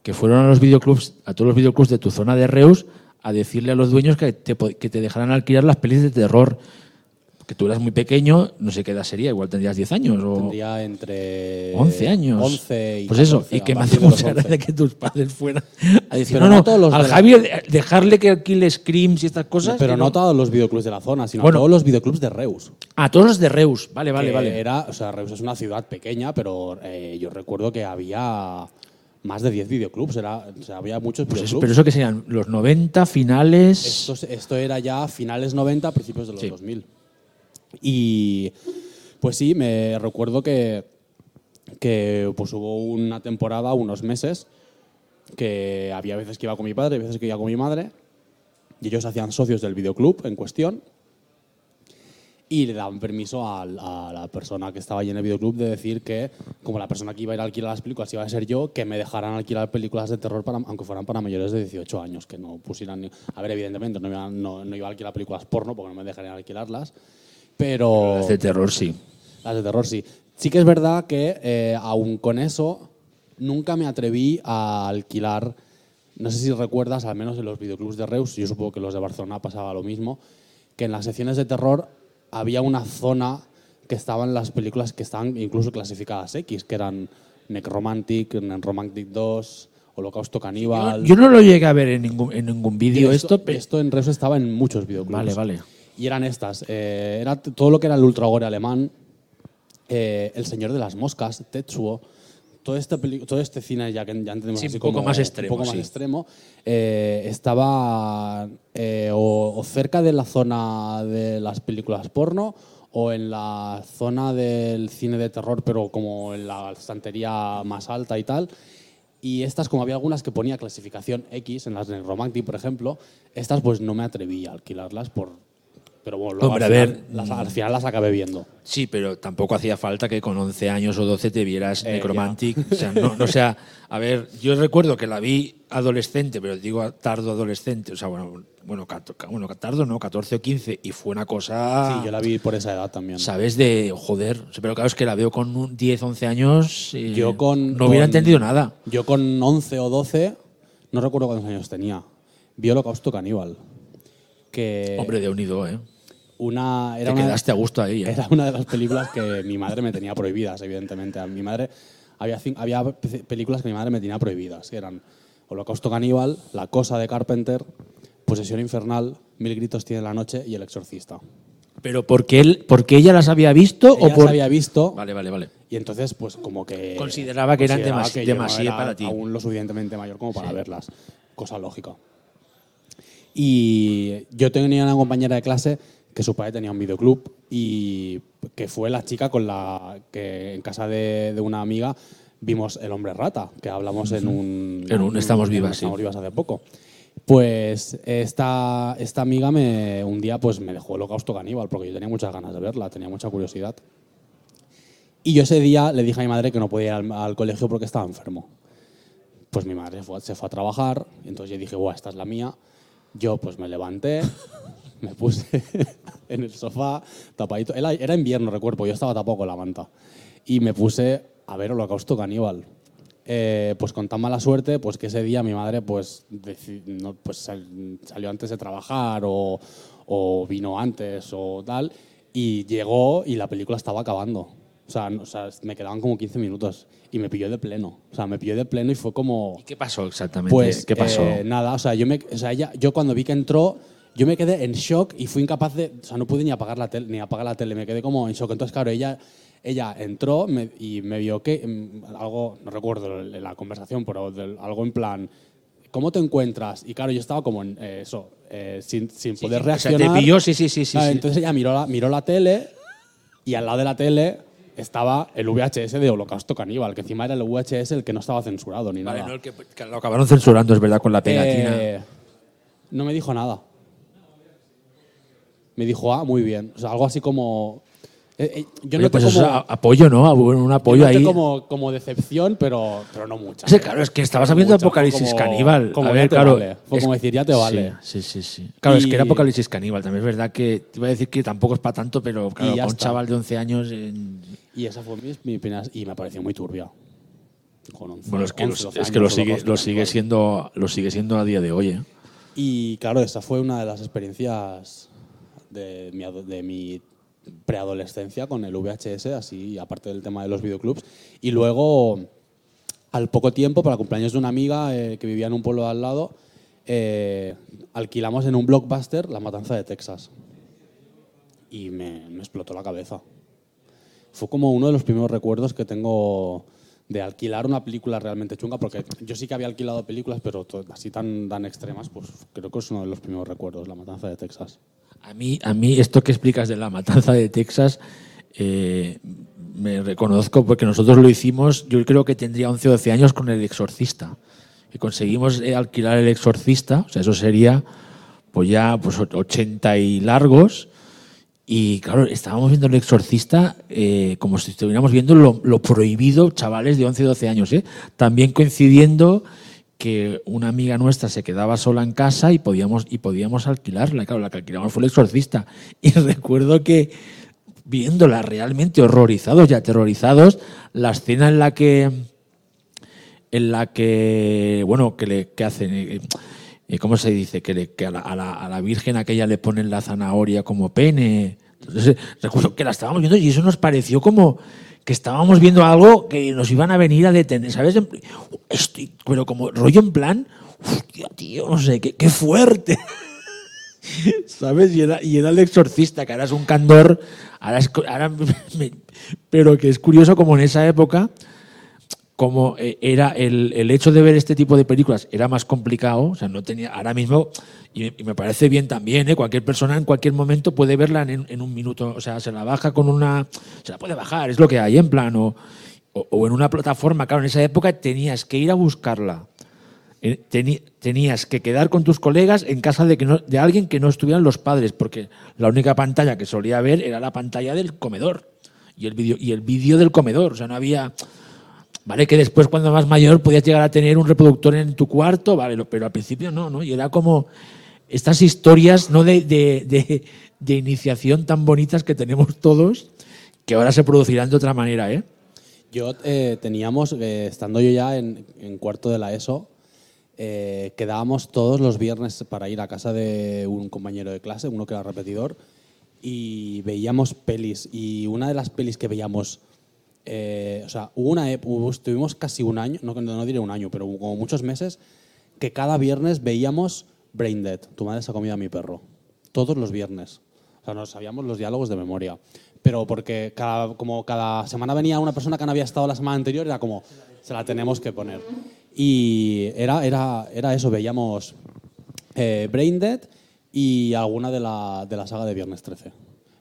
que fueron a los videoclubs, a todos los videoclubs de tu zona de Reus, a decirle a los dueños que te, que te dejaran alquilar las pelis de terror. Que tú eras muy pequeño, no sé qué edad sería, igual tendrías 10 años. O... Tendría entre. 11 años. 11 y Pues eso, 14, y que me hace mucha 11. gracia que tus padres fueran a decir, Pero no, no no, todos los al de la- Javi de- dejarle que alquile Screams y estas cosas. Pero que no todos los videoclubs de la zona, sino Bueno. todos los videoclubs de Reus. A todos los de Reus, vale, vale, que vale. Era, o sea, Reus es una ciudad pequeña, pero eh, yo recuerdo que había más de 10 videoclubs. Era, o sea, había muchos Pues eso- videoclubs. pero eso que serían los 90, finales. Esto, es- esto era ya finales 90, principios de los Sí. 2000. Y pues sí, me recuerdo que, que pues hubo una temporada, unos meses, que había veces que iba con mi padre, veces que iba con mi madre, y ellos hacían socios del videoclub en cuestión, y le daban permiso al- a, la persona que estaba allí en el videoclub de decir que, como la persona que iba a ir a alquilar las películas iba a ser yo, que me dejaran alquilar películas de terror, para, aunque fueran para mayores de 18 años, que no pusieran... ni- A ver, evidentemente, no iba, no, no iba a alquilar películas porno porque no me dejarían alquilarlas, pero... Las de terror, sí. Las de terror, sí. Sí que es verdad que, eh, aún con eso, nunca me atreví a alquilar. No sé si recuerdas, al menos en los videoclubs de Reus, yo supongo que los de Barcelona pasaba lo mismo, que en las secciones de terror había una zona que estaban las películas que estaban incluso clasificadas X, que eran Necromantic, Romantic 2, Holocausto Caníbal. Yo no lo llegué a ver en ningún, en ningún vídeo esto, pero. esto en Reus estaba en muchos videoclubs. Vale, vale. Y eran estas. eh, era todo lo que era el ultragore alemán, eh, El Señor de las Moscas, Tetsuo, todo este, todo este cine ya que ya entendemos Sí, así un poco como- más extremo, un poco más sí. extremo, eh, estaba eh, o, o cerca de la zona de las películas porno o en la zona del cine de terror, pero como en la estantería más alta y tal. Y estas, como había algunas que ponía clasificación X, en las de Romantic, por ejemplo, estas pues no me atreví a alquilarlas por... Pero bueno, luego Hombre, al, a final, ver, las, al final las acabé viendo. Sí, pero tampoco hacía falta que con 11 años o 12 te vieras Eh, Necromantic. O sea, no, no, o sea, a ver, yo recuerdo que la vi adolescente, pero digo tardo adolescente, o sea, bueno, bueno, bueno tardo no, 14 o 15, y fue una cosa, Sí, yo la vi por esa edad también. ¿sabes? De joder, pero claro, es que la veo con un 10, 11 años, eh, Yo con, no hubiera con- entendido nada. Yo con 11 o 12, no recuerdo cuántos años tenía, vi Holocausto Caníbal. Que Hombre, de unido, ¿eh? Una, Te era, una, quedaste a gusto ahí, ¿eh? era una de las películas que mi madre me tenía prohibidas, evidentemente. A mi madre había, había pe- películas que mi madre me tenía prohibidas, que eran Holocausto Caníbal, La Cosa de Carpenter, Posesión Infernal, Mil Gritos Tiene la Noche y El Exorcista. Pero porque él, porque ella las había visto Ella o por las había visto Vale, vale, vale. y entonces pues como que Consideraba que eran demasi- no demasiado era para ti. aún lo suficientemente mayor como para verlas cosa lógica y yo tenía una compañera de clase que su padre tenía un videoclub y que fue la chica con la que en casa de, de una amiga vimos El hombre rata, que hablamos en un... En un Estamos en Vivas, sí. Estamos Vivas hace poco. Pues esta, esta amiga me, un día pues me dejó Holocausto Caníbal porque yo tenía muchas ganas de verla, tenía mucha curiosidad. Y yo ese día le dije a mi madre que no podía ir al, al colegio porque estaba enfermo. Pues mi madre fue- se fue a trabajar entonces yo dije, Buah, esta es la mía. Yo pues me levanté, me puse en el sofá tapadito. Era, invierno, recuerdo, yo estaba tapado con la manta. Y me puse a ver Holocausto Caníbal. Eh, pues con tan mala suerte, pues que ese día mi madre pues, no, pues sal- salió antes de trabajar o, o vino antes o tal y llegó y la película estaba acabando. O sea, no- o sea, me quedaban como 15 minutos y me pilló de pleno. O sea, me pilló de pleno y fue como... ¿Y qué pasó exactamente? Pues ¿Qué pasó? eh, nada, o sea, yo, me, o sea ella, yo cuando vi que entró, yo me quedé en shock y fui incapaz de, o sea, no pude ni apagar la tele, ni apagar la tele, me quedé como en shock. Entonces, claro, ella, ella entró me- y me vio que mm, algo, no recuerdo la conversación, pero del- algo en plan, ¿cómo te encuentras? Y claro, yo estaba como en eh, eso, eh, sin, sin Sí, poder sí, o sea, reaccionar. te pilló, sí, sí, sí, sí, Claro, sí. Entonces ella miró la, miró la tele y al lado de la tele estaba el VHS de Holocausto Caníbal, que encima era el VHS el que no estaba censurado ni Vale, nada. no, el que, que lo acabaron censurando, es verdad, con la pegatina. Eh, no me dijo nada. Me dijo, ah, muy bien. O sea, algo así como. eh, eh, yo Oye, noté pues eso como, es a- apoyo, ¿no? A- Un yo apoyo ahí. como, como decepción, pero, pero no mucha. Sí, claro, es que estabas No viendo mucha, Apocalipsis como- Caníbal. Como a ya ver, te claro. vale. Fue es- como decir, ya te vale. Sí, sí, sí. Claro, es que era Y- Apocalipsis Caníbal. También es verdad que te iba a decir que tampoco es para tanto, pero claro, Y ya para un está. chaval de 11 años. en- Y esa fue mi, mi opinión y me pareció muy turbia. Con 11, Bueno, es que, 11, lo, 12 es que lo sigue, lo sigue siendo, lo sigue siendo a día de hoy. ¿eh? Y claro, esa fue una de las experiencias de mi, preadolescencia con el VHS, así, aparte del tema de los videoclubs. Y luego, al poco tiempo, para cumpleaños de una amiga eh, que vivía en un pueblo al lado, eh, alquilamos en un blockbuster La Matanza de Texas. Y me, me explotó la cabeza. Fue como uno de los primeros recuerdos que tengo de alquilar una película realmente chunga, porque yo sí que había alquilado películas, pero así tan, tan extremas, pues creo que es uno de los primeros recuerdos, La Matanza de Texas. A mí, a mí esto que explicas de la matanza de Texas, eh, me reconozco porque nosotros lo hicimos, yo creo que tendría 11 o 12 años con el exorcista. Y conseguimos eh, alquilar el exorcista, o sea, eso sería pues ya pues 80 y largos. Y claro, estábamos viendo el exorcista eh, como si estuviéramos viendo lo, lo prohibido, chavales de 11 y 12 años. ¿eh? También coincidiendo que una amiga nuestra se quedaba sola en casa y podíamos, y podíamos alquilarla. Claro, la que alquilamos fue el exorcista. Y recuerdo que viéndola realmente horrorizados y aterrorizados, la escena en la que en la que, bueno, que le que hacen, eh, eh, ¿cómo se dice? Que, le- a, la, a la- a la Virgen aquella le ponen la zanahoria como pene. Entonces, eh, recuerdo que la estábamos viendo y eso nos pareció como que estábamos viendo algo que nos iban a venir a detener, ¿sabes? Pero como rollo en plan, hostia, tío, no sé, qué, fuerte. ¿Sabes? Y era, y era el exorcista, que ahora es un candor, ahora pero que es curioso como en esa época como eh, era el, el hecho de ver este tipo de películas era más complicado, o sea, no tenía, ahora mismo, y, me parece bien también, ¿eh? cualquier persona en cualquier momento puede verla en, un minuto, o sea, se la baja con una, se la puede bajar, es lo que hay en plano, o, en una plataforma, claro, en esa época tenías que ir a buscarla. Eh, tenías que quedar con tus colegas en casa de, que no- de alguien que no estuvieran los padres, porque la única pantalla que solía ver era la pantalla del comedor y el vídeo y el vídeo del comedor. O sea, no había. Vale, que después, cuando más mayor, podías llegar a tener un reproductor en tu cuarto, vale, pero al principio no, ¿no? Y era como estas historias ¿no? de, de- de- de iniciación tan bonitas que tenemos todos, que ahora se producirán de otra manera, ¿eh? Yo eh, teníamos, eh, estando yo ya en, en cuarto de la ESO, eh, quedábamos todos los viernes para ir a casa de un compañero de clase, uno que era repetidor, y veíamos pelis. Y una de las pelis que veíamos, eh, o sea, hubo una, hubo- estuvimos casi un año, no, no diré un año, pero como muchos meses, que cada viernes veíamos Brain Dead, tu madre se ha comido a mi perro. Todos los viernes. O sea, nos sabíamos los diálogos de memoria. Pero porque cada, como cada semana venía una persona que no había estado la semana anterior, era como, se la tenemos que poner. Y era, era, era eso, veíamos eh, Brain Dead y alguna de la, de la saga de Viernes 13.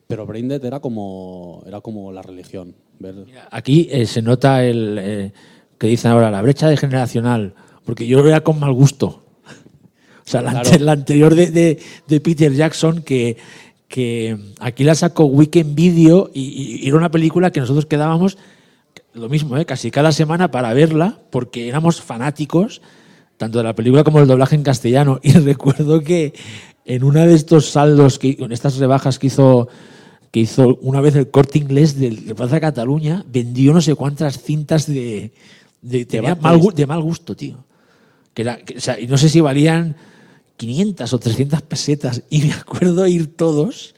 Pero Brain Dead era como, era como la religión. Ver, Aquí eh, se nota el eh, que dicen ahora la brecha de generacional, porque yo lo era con mal gusto. O sea, la, Claro. ante- la anterior de, de- de Peter Jackson, que, que aquí la sacó Weekend Video y, y era una película que nosotros quedábamos, lo mismo, ¿eh? casi cada semana para verla, porque éramos fanáticos tanto de la película como del doblaje en castellano. Y recuerdo que en una de estos saldos, que, en estas rebajas que hizo, que hizo una vez el corte inglés del- de Plaza Cataluña, vendió no sé cuántas cintas de, de, mal, de mal gusto, tío. Que era, que- o sea, y no sé si valían 500 o 300 pesetas. Y me acuerdo ir todos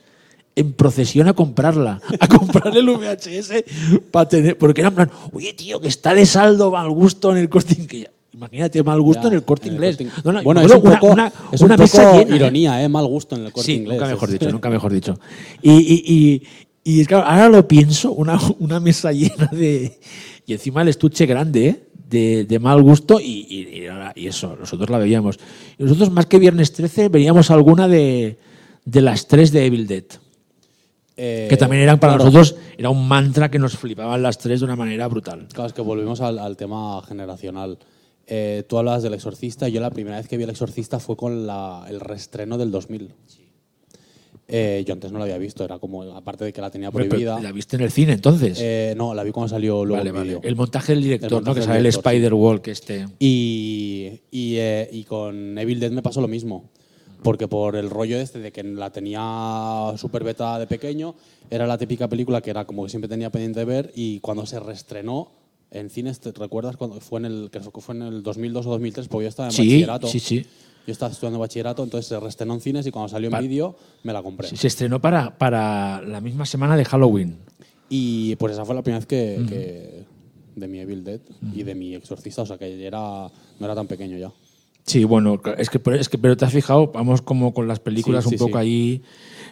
en procesión a comprarla, a comprar el VHS para tener, porque era en plan, oye tío, que está de saldo mal gusto en el corte inglés. Imagínate, mal gusto Ya, en el corte el inglés. Corte Inglés. No, no, bueno, es un poco, una, una- es un una mesa poco llena, ironía, ¿eh? Mal gusto en el corte Sí, inglés. nunca mejor dicho, nunca mejor dicho. Y, y, y, y claro, ahora lo pienso, una, una mesa llena de. Y encima el estuche grande, ¿eh? de, de mal gusto, y, y eso, nosotros la veíamos. Y nosotros, más que Viernes 13, veíamos alguna de, de las tres de Evil Dead. Eh, Que también eran para claro, nosotros, era un mantra que nos flipaban las tres de una manera brutal. Claro, es que volvemos al, al tema generacional. Eh, tú hablabas del Exorcista. Yo la primera vez que vi el Exorcista fue con la- el reestreno del 2000. Eh, yo antes no la había visto, era como, aparte de que la tenía prohibida. ¿La viste en el cine entonces? eh, no, la vi cuando salió luego vale, en vale. El montaje del director, El ¿no? montaje Que sale el. Spider-Walk este. Y, y, eh, y con Evil Dead me pasó lo mismo. Porque por el rollo este de que la tenía súper beta de pequeño, era la típica película que era como que siempre tenía pendiente de ver y cuando se reestrenó en cines, ¿te recuerdas cuando fue en el, que fue en el 2002 o 2003? Porque yo estaba en Sí, bachillerato. sí, sí. Yo estaba estudiando bachillerato, entonces se reestrenó en cines y cuando salió en vídeo me la compré. Sí, Se estrenó para, para la misma semana de Halloween. Y pues esa fue la primera vez que, que- de mi Evil Dead y de mi Exorcista, o sea que era, no era tan pequeño ya. Sí, bueno, es que, es que pero te has fijado, vamos como con las películas Sí, sí, un poco sí. ahí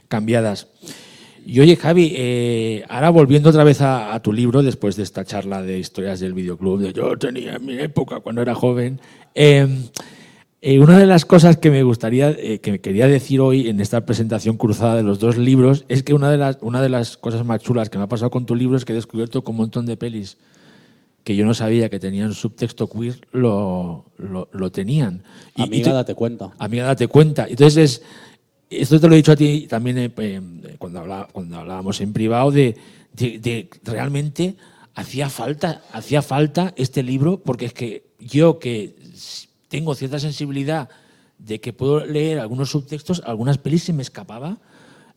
cambiadas. Y oye, Javi, eh, ahora volviendo otra vez a, a tu libro, después de esta charla de historias del videoclub, de yo tenía en mi época cuando era joven, eh, eh, una de las cosas que me gustaría, eh, que quería decir hoy en esta presentación cruzada de los dos libros, es que una de, las, una de las cosas más chulas que me ha pasado con tu libro es que he descubierto que un montón de pelis que yo no sabía que tenían subtexto queer, lo, lo, lo tenían. Y- y Amiga, te- date cuenta. Amiga, date cuenta. Entonces, es, esto te lo he dicho a ti también eh, eh, cuando, hablá- cuando hablábamos en privado, de, de- de realmente hacía falta, hacía falta este libro, porque es que yo que tengo cierta sensibilidad de que puedo leer algunos subtextos, algunas pelis se me escapaba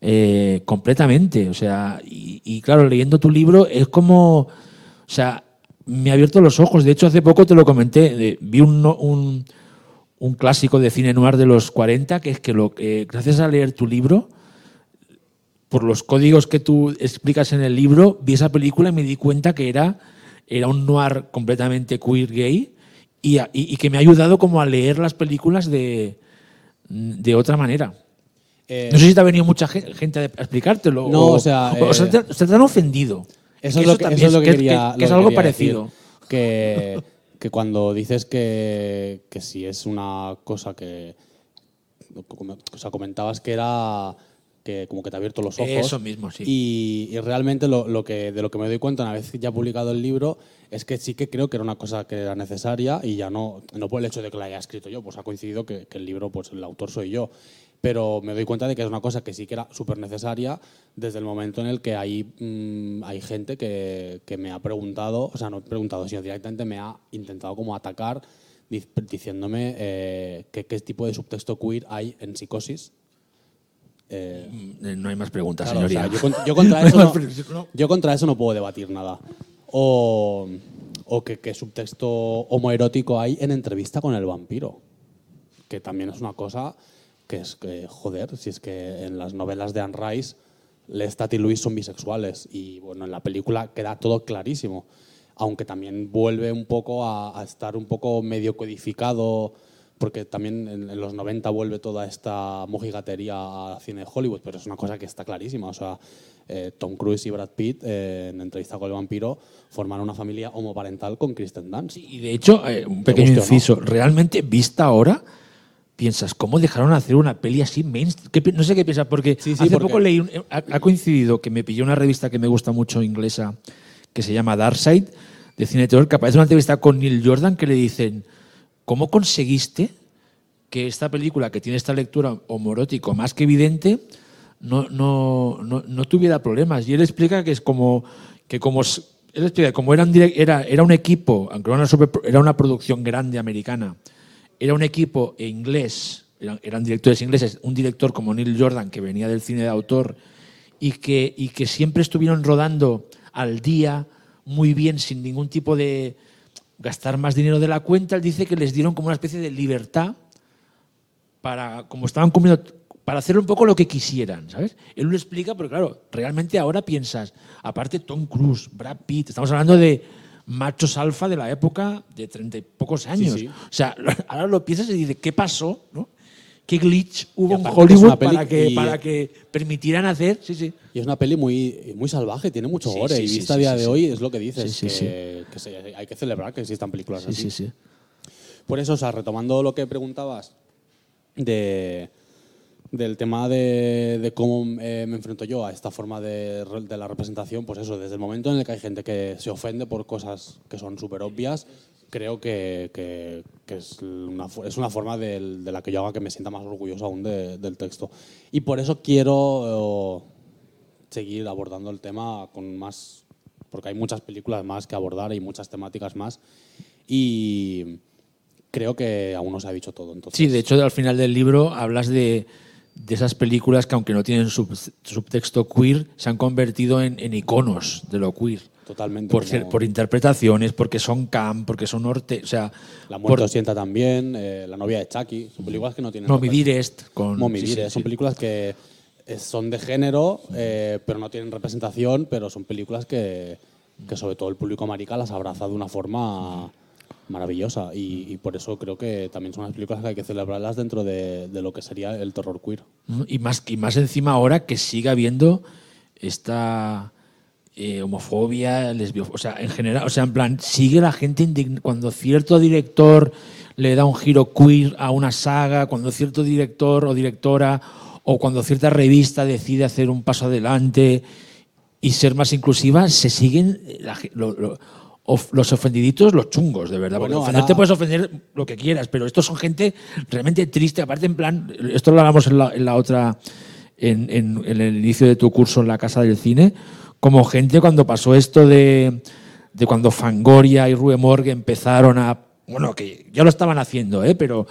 eh, completamente. O sea, y, y claro, leyendo tu libro es como, o sea, me ha abierto los ojos. De hecho, hace poco te lo comenté, de- vi un, un, un clásico de cine noir de los 40, que es que lo, que gracias a leer tu libro, por los códigos que tú explicas en el libro, vi esa película y me di cuenta que era, era un noir completamente queer gay y, a- y- y que me ha ayudado como a leer las películas de, de otra manera. Eh, No sé si te ha venido mucha ge- gente a explicártelo. No, o sea, o sea, eh, te, te han ofendido. Eso es, lo que, también eso es lo que que- quería. que- que lo es algo quería parecido. decir. Que, que cuando dices que, que si es una cosa que. O sea, comentabas que era que como que te ha abierto los ojos. Eso mismo, sí. Y, y realmente lo, lo que, de lo que me doy cuenta una vez ya publicado el libro es que sí que creo que era una cosa que era necesaria y ya no, no por el hecho de que la haya escrito yo, pues ha coincidido que, que el libro, pues el autor soy yo. Pero me doy cuenta de que es una cosa que sí que era súper necesaria desde el momento en el que hay, mm, hay gente que, que me ha preguntado, o sea, no preguntado, sino directamente me ha intentado como atacar dic- diciéndome eh, que qué tipo de subtexto queer hay en psicosis. Eh, No hay más preguntas, Claro, o señoría. sea, yo, yo contra eso no. yo contra eso no puedo debatir nada. O, o que, que subtexto homoerótico hay en entrevista con el vampiro. Que también es una cosa que es que, joder, si es que en las novelas de Anne Rice, Lestat y Luis son bisexuales. Y bueno, en la película queda todo clarísimo. Aunque también vuelve un poco a, a estar un poco medio codificado porque también en, en los 90 vuelve toda esta mojigatería al cine de Hollywood, pero es una cosa que está clarísima. O sea, eh, Tom Cruise y Brad Pitt, eh, en entrevista con el vampiro, forman una familia homoparental con Kristen Dunst. Y de hecho, eh, un pequeño guste o no. inciso, realmente vista ahora, piensas, ¿cómo dejaron hacer una peli así mainstream? ¿Qué pi- no sé qué piensas, porque Sí, sí, hace porque- poco leí, un- ha, ha coincidido que me pilló una revista que me gusta mucho inglesa, que se llama Darkside, de cine de terror, que aparece una entrevista con Neil Jordan que le dicen, ¿cómo conseguiste que esta película, que tiene esta lectura homorótico más que evidente, no, no, no, no tuviera problemas. Y él explica que es como que como él explica como era un, era, era un equipo, aunque era una, super- era una producción grande americana, era un equipo inglés, eran, directores ingleses, un director como Neil Jordan, que venía del cine de autor, y que, y que siempre estuvieron rodando al día, muy bien, sin ningún tipo de gastar más dinero de la cuenta, él dice que les dieron como una especie de libertad para, como estaban comiendo, para hacer un poco lo que quisieran, ¿sabes? Él lo explica, pero claro, realmente ahora piensas, aparte Tom Cruise, Brad Pitt, estamos hablando de machos alfa de la época de treinta y pocos años. sí. O sea, ahora lo piensas y dices, ¿qué pasó? ¿no? ¿Qué glitch hubo en que Hollywood para que, y- para que permitieran hacer? Sí, sí. Y es una peli muy, muy salvaje, tiene mucho gore. sí, y vista a día de hoy es lo que dices, que, hay que celebrar que existan películas Sí, así. sí, sí. Por eso, o sea, retomando lo que preguntabas de, del tema de, cómo eh, me enfrento yo a esta forma de, la representación, pues eso, desde el momento en el que hay gente que se ofende por cosas que son súper obvias, creo que, es, una, es una forma de la que yo haga que me sienta más orgulloso aún de- del texto. Y por eso quiero eh, seguir abordando el tema con más, porque hay muchas películas más que abordar y muchas temáticas más. Y creo que aún no se ha dicho todo. Entonces, Sí, de hecho, al final del libro hablas de, de esas películas que, aunque no tienen sub- subtexto queer, se han convertido en, en iconos de lo queer. Totalmente. Por, ser- por interpretaciones, porque son cam, porque son orte. O sea, La muerte sienta también, eh, La novia de Chucky. Son películas que no tienen. Representación. Dearest con. Moby sí, sí, Son sí. películas que eh, son de género, eh, pero no tienen representación, pero son películas que, que sobre todo el público marica las abraza de una forma maravillosa. Y, por eso creo que también son unas películas que hay que celebrarlas dentro de, lo que sería el terror queer. ¿no? Y más, y más encima ahora que siga habiendo esta eh, homofobia, lesbio, o sea, en general, o sea, en plan, sigue la gente indign- cuando cierto director le da un giro queer a una saga, cuando cierto director o directora o cuando cierta revista decide hacer un paso adelante y ser más inclusiva, se siguen eh, la lo- lo- of- los ofendiditos, los chungos, de verdad. Bueno, ahora- puedes ofender lo que quieras, pero estos son gente realmente triste. Aparte, en plan, esto lo hablamos en la, en la otra, en, en- en el inicio de tu curso en la Casa del Cine, como gente cuando pasó esto de, de cuando Fangoria y Rue Morgue empezaron a. Bueno, que ya lo estaban haciendo, ¿eh? pero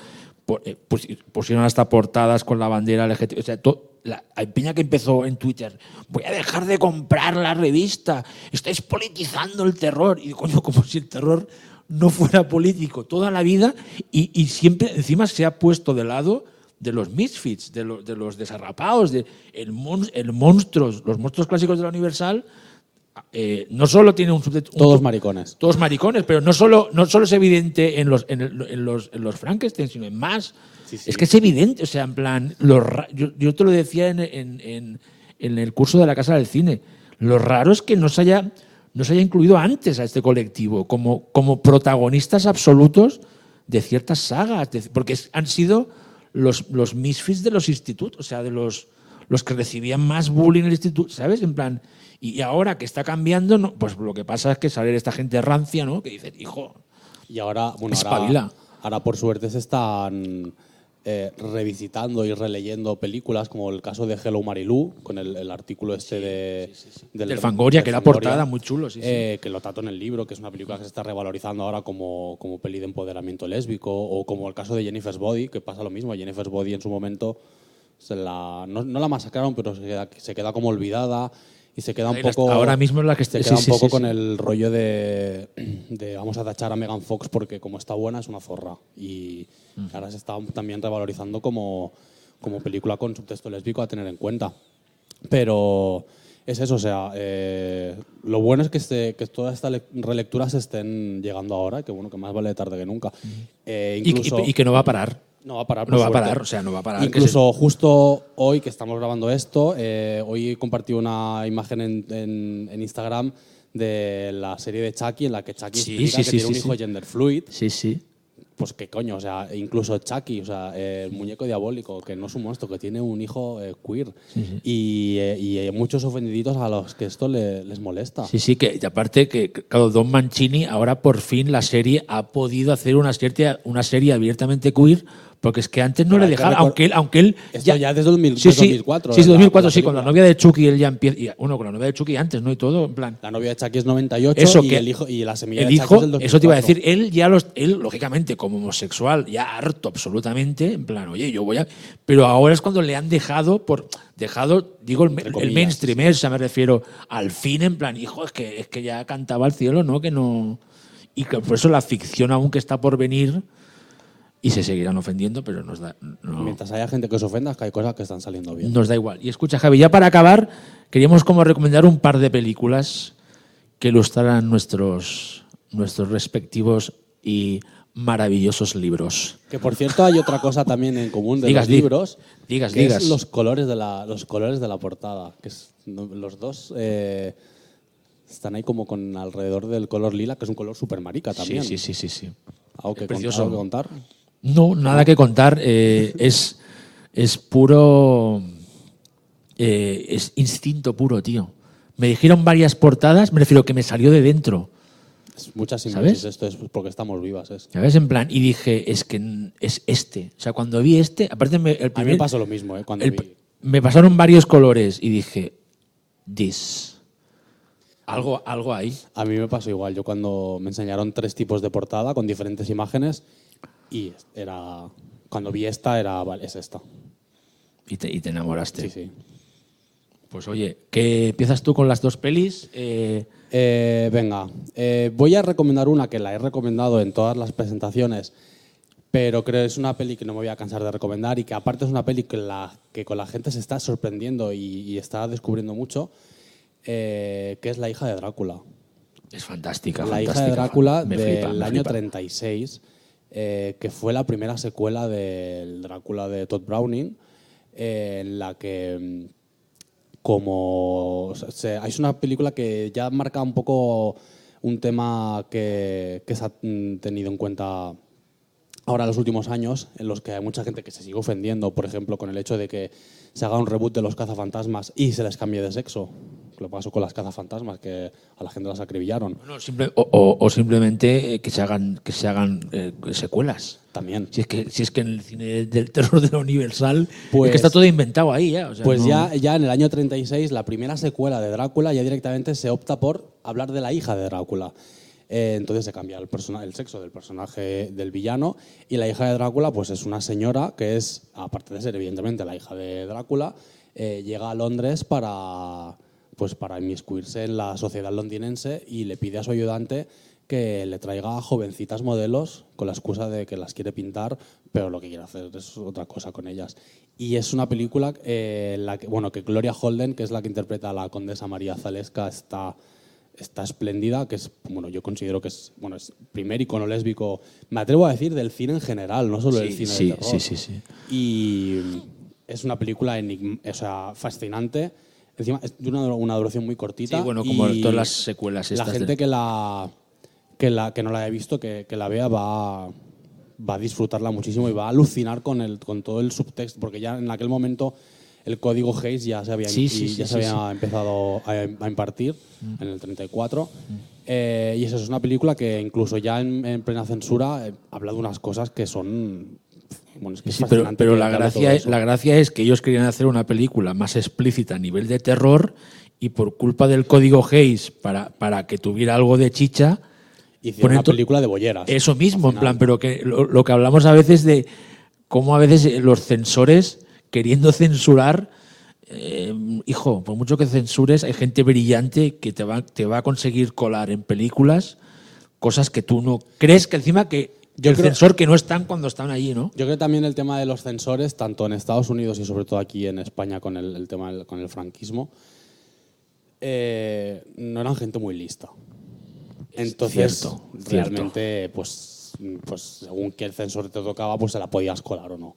pusieron hasta portadas con la bandera LGTB. O sea, to- la, hay peña que empezó en Twitter, voy a dejar de comprar la revista, estáis politizando el terror. Y coño, como si el terror no fuera político toda la vida y, y siempre encima se ha puesto de lado de los misfits, de, los- de los desarrapados, de el, mon- el monstruos, los monstruos clásicos de la Universal. Eh, no solo tiene un Todos maricones. todos maricones, pero no solo, no solo es evidente en los, en, el- en los, en los Frankenstein, sino en más. Sí, sí. Es que es evidente, o sea, en plan, lo ra- yo, yo te lo decía en, en- en- en el curso de la Casa del Cine, lo raro es que no se haya, no se haya incluido antes a este colectivo como, como protagonistas absolutos de ciertas sagas, de- porque han sido los, los misfits de los institutos, o sea, de los, los que recibían más bullying en el instituto, ¿sabes? En plan, y ahora que está cambiando, no, pues lo que pasa es que sale esta gente rancia, ¿no? Que dice, hijo, Y ahora, bueno, ahora, ahora por suerte se están eh, revisitando y releyendo películas, como el caso de Hello Marilú, con el, el artículo este de, Del Fangoria, que era portada, muy chulo, sí, sí. eh, que lo trato en el libro, que es una película que se está revalorizando ahora como, como peli de empoderamiento lésbico, o como el caso de Jennifer's Body, que pasa lo mismo. Jennifer's Body en su momento se la, no, no la masacraron, pero se queda, se queda como olvidada y se queda un poco ahora mismo es la que se queda sí, un poco sí, con el rollo de, de vamos a tachar a Megan Fox porque como está buena es una zorra. Y ahora se está también revalorizando como, como película con subtexto lésbico a tener en cuenta. Pero es eso, o sea, eh, lo bueno es que, este, que todas estas le- relecturas estén llegando ahora, que bueno, que más vale tarde que nunca. Eh, y, incluso, y- y que no va a parar. No va a parar. no va a parar, o sea, no va a parar, Incluso justo hoy que estamos grabando esto, eh, hoy compartí una imagen en, en- en Instagram de la serie de Chucky en la que Chucky Sí, explica sí, que sí, tiene un hijo gender fluid. Sí, sí. Pues qué coño, o sea, incluso Chucky, o sea, el muñeco diabólico, que no es un monstruo, que tiene un hijo eh, queer. Y, eh, y hay muchos ofendiditos a los que esto le- les molesta. Sí, sí, que y aparte que, claro, Don Mancini ahora por fin la serie ha podido hacer una serie, una serie abiertamente queir, porque es que antes no Pero le hay que dejaba, recor- aunque él, aunque él Esto ya desde 2000 sí, sí, 2004, Sí, sí, la- 2004, la sí, con la novia de Chucky él ya empieza, y, bueno, con la novia de Chucky antes, ¿no? Y todo, en plan. La novia de Chucky es 98 Eso y, que el hijo, y la semilla el de hijo, es del 2004. eso te iba a decir, él ya los, él lógicamente como homosexual, ya harto absolutamente, en plan, oye, yo voy a, pero ahora es cuando le han dejado por, dejado, digo el, Entre el comillas. mainstream, o sea, me refiero al fin, en plan, hijo, es que, es que ya cantaba al cielo, ¿no? Que no, y que por eso la ficción aún que está por venir y se seguirán ofendiendo, pero nos da, no- Mientras haya gente que se ofenda, es que hay cosas que están saliendo bien. nos da igual. Y escucha, Javi, ya para acabar, queríamos como recomendar un par de películas que ilustraran nuestros, nuestros respectivos y maravillosos libros. Que por cierto hay otra cosa también en común de Digas, los libros, digas, que digas. es los colores de la, los colores de la portada, que es, los dos eh, están ahí como con alrededor del color lila, que es un color super marica también. Sí, sí, sí, sí, sí. ¿Algo que, con- algo que contar? No, nada que contar. eh, es, es puro. eh, es instinto puro, tío. Me dijeron varias portadas, me refiero que me salió de dentro. Es mucha simbiosis ¿Sabes? esto, es porque estamos vivas. Es. ¿Sabes? En plan, y dije, es que es este. O sea, cuando vi este, aparte me, el A mí primer, me pasó lo mismo, ¿eh? Cuando el- vi. me pasaron varios colores y dije, this. Algo, algo ahí. A mí me pasó igual. Yo cuando me enseñaron tres tipos de portada con diferentes imágenes y era cuando vi esta era vale, es esta. Y te, y te enamoraste. Sí, sí. Pues oye, ¿qué empiezas tú con las dos pelis? Eh, Eh, venga, eh, voy a recomendar una que la he recomendado en todas las presentaciones, pero creo que es una peli que no me voy a cansar de recomendar y que aparte es una peli que, la, que con la gente se está sorprendiendo y, y está descubriendo mucho, que es La hija de Drácula. es fantástica. La hija de fantástica. Drácula del me año flipa. 36, eh, que fue la primera secuela del Drácula de Todd Browning, eh, en la que, mm, como. o es una película que ya marca un poco un tema que, que se ha mm, tenido en cuenta ahora en los últimos años, en los que hay mucha gente que se sigue ofendiendo, por ejemplo, con el hecho de que se haga un reboot de los cazafantasmas y se les cambie de sexo. Lo pasó con las cazafantasmas, que a la gente las acribillaron. Bueno, simple- o, o- o simplemente eh, que se hagan, que se hagan eh, secuelas. También. Si es, que, si es que en el cine del terror de la Universal Pues- es que está todo inventado ahí ya. o sea, Pues no- ya, ya en el año 36, la primera secuela de Drácula, ya directamente se opta por hablar de la hija de Drácula. Eh, entonces se cambia el, sexo del personaje del villano y la hija de Drácula pues es una señora que es, aparte de ser evidentemente la hija de Drácula, eh, llega a Londres para, pues, para inmiscuirse en la sociedad londinense y le pide a su ayudante que le traiga jovencitas modelos con la excusa de que las quiere pintar, pero lo que quiere hacer es otra cosa con ellas. Y es una película eh, la bueno, que Gloria Holden, que es la que interpreta a la condesa María Zaleska, está, está espléndida, que es, bueno, yo considero que es, bueno, es primer icono lésbico, me atrevo a decir, del cine en general, no solo del Sí, cine sí, de terror. sí, sí, sí. Y es una película o sea, fascinante. Encima es de una, una duración muy cortita. Sí, bueno, como y todas las secuelas La estas de- gente que la que la que no la haya visto, que, que la vea, va, va a disfrutarla muchísimo y va a alucinar con el con todo el subtexto, porque ya en aquel momento el código Hayes ya se había, Sí, sí, sí, ya se había empezado a, a impartir en el 34. Eh, y eso es una película que incluso ya en, en plena censura eh, habla de unas cosas que son... Bueno, es que es Sí, pero, pero la, gracia, es- la gracia es que ellos querían hacer una película más explícita a nivel de terror y por culpa del código Hayes, para, para que tuviera algo de chicha, Hicieron una película de bolleras. eso mismo, en plan, pero que lo, lo que hablamos a veces de cómo a veces los censores queriendo censurar, eh, hijo, por mucho que censures, hay gente brillante que te va, te va a conseguir colar en películas cosas que tú no crees que encima que Yo el creo- censor que no están cuando están allí, ¿no? Yo creo que también el tema de los censores, tanto en Estados Unidos y sobre todo aquí en España con el, el tema del, con el franquismo, eh, no eran gente muy lista. Entonces, Cierto, cierto. realmente, pues, pues según qué censor te tocaba, pues se la podías colar o no.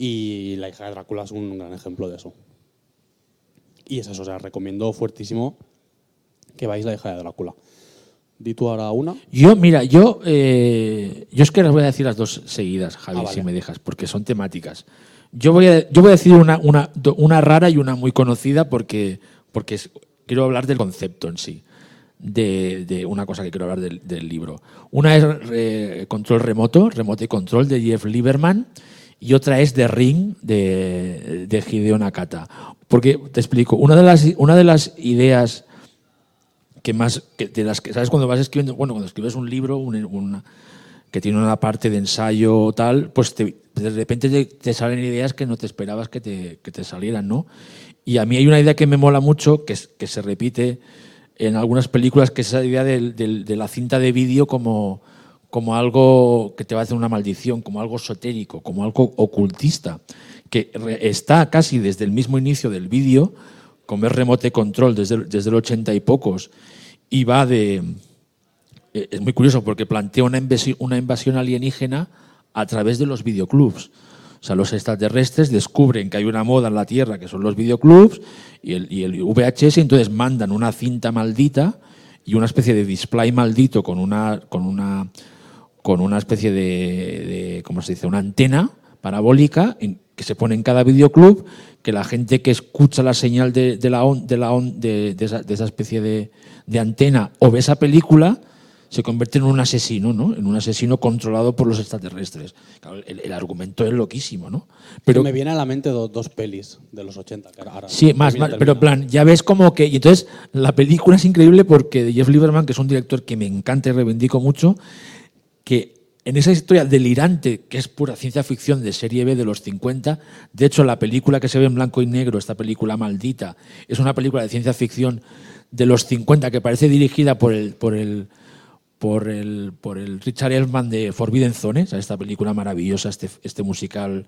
Y La hija de Drácula es un gran ejemplo de eso. Y es eso, o sea, recomiendo fuertísimo que vais La hija de Drácula. Di tú ahora una. Yo, mira, yo, eh, yo es que las voy a decir las dos seguidas, Javi, Ah, vale. si me dejas, porque son temáticas. Yo voy a, yo voy a decir una, una, una rara y una muy conocida porque, porque es- quiero hablar del concepto en sí, de, de una cosa que quiero hablar del, del libro. Una es eh, Control Remoto, Remote Control de Jeff Lieberman, y otra es The Ring de, de Hideo Nakata. Porque, te explico, una de las, una de las ideas que más que de las que sabes cuando vas escribiendo bueno cuando escribes un libro un- una- que tiene una parte de ensayo o tal pues de repente te, salen ideas que no te esperabas que te, que te salieran no y a mí hay una idea que me mola mucho que, se repite en algunas películas que es esa idea de la cinta de vídeo como como algo que te va a hacer una maldición, como algo esotérico, como algo ocultista, que está casi desde el mismo inicio del vídeo, como es remote control desde, el- desde el 80 y pocos, y va de... eh, Es muy curioso porque plantea una invasi- una invasión alienígena a través de los videoclubs. O sea, los extraterrestres descubren que hay una moda en la Tierra que son los videoclubs y el, y el VHS, entonces mandan una cinta maldita y una especie de display maldito con una, con una, con una especie de, de, ¿cómo se dice?, una antena parabólica en- que se pone en cada videoclub, que la gente que escucha la señal de, de la, on- de, la on- de, de esa, de esa especie de, antena o ve esa película, se convierte en un asesino, ¿no? En un asesino controlado por los extraterrestres. Claro, el, el argumento es loquísimo, ¿no? Pero me viene a la mente do- dos pelis de los 80. Que ahora Sí, más, más, pero en plan, ya ves como que. Y entonces, la película es increíble porque Jeff Lieberman, que es un director que me encanta y reivindico mucho, que en esa historia delirante, que es pura ciencia ficción de serie B de los 50, de hecho, la película que se ve en blanco y negro, esta película maldita, es una película de ciencia ficción de los 50 que parece dirigida por el. Por el por el, por el Richard Elfman de Forbidden Zone, o sea, esta película maravillosa, este, este musical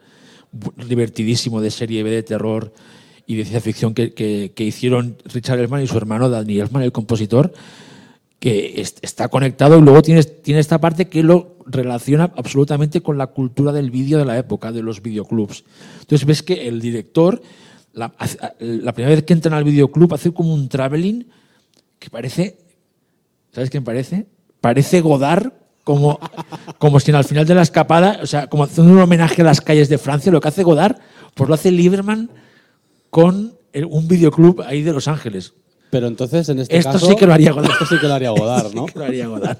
divertidísimo de serie B de terror y de ciencia ficción que, que- que hicieron Richard Elfman y su hermano Danny Elfman, el compositor, que es- está conectado y luego tienes, tiene esta parte que lo relaciona absolutamente con la cultura del vídeo de la época, de los videoclubs. Entonces ves que el director, la, primera vez que entran al videoclub, hace como un traveling que parece ¿Sabes quién parece? Parece Godard como, como si en al final de la escapada, o sea, como haciendo un homenaje a las calles de Francia, lo que hace Godard, pues lo hace Lieberman con un videoclub ahí de Los Ángeles. Pero entonces, en este Esto caso. sí que lo haría Godard. Esto sí que lo haría Godard, ¿no? Sí que lo haría Godard.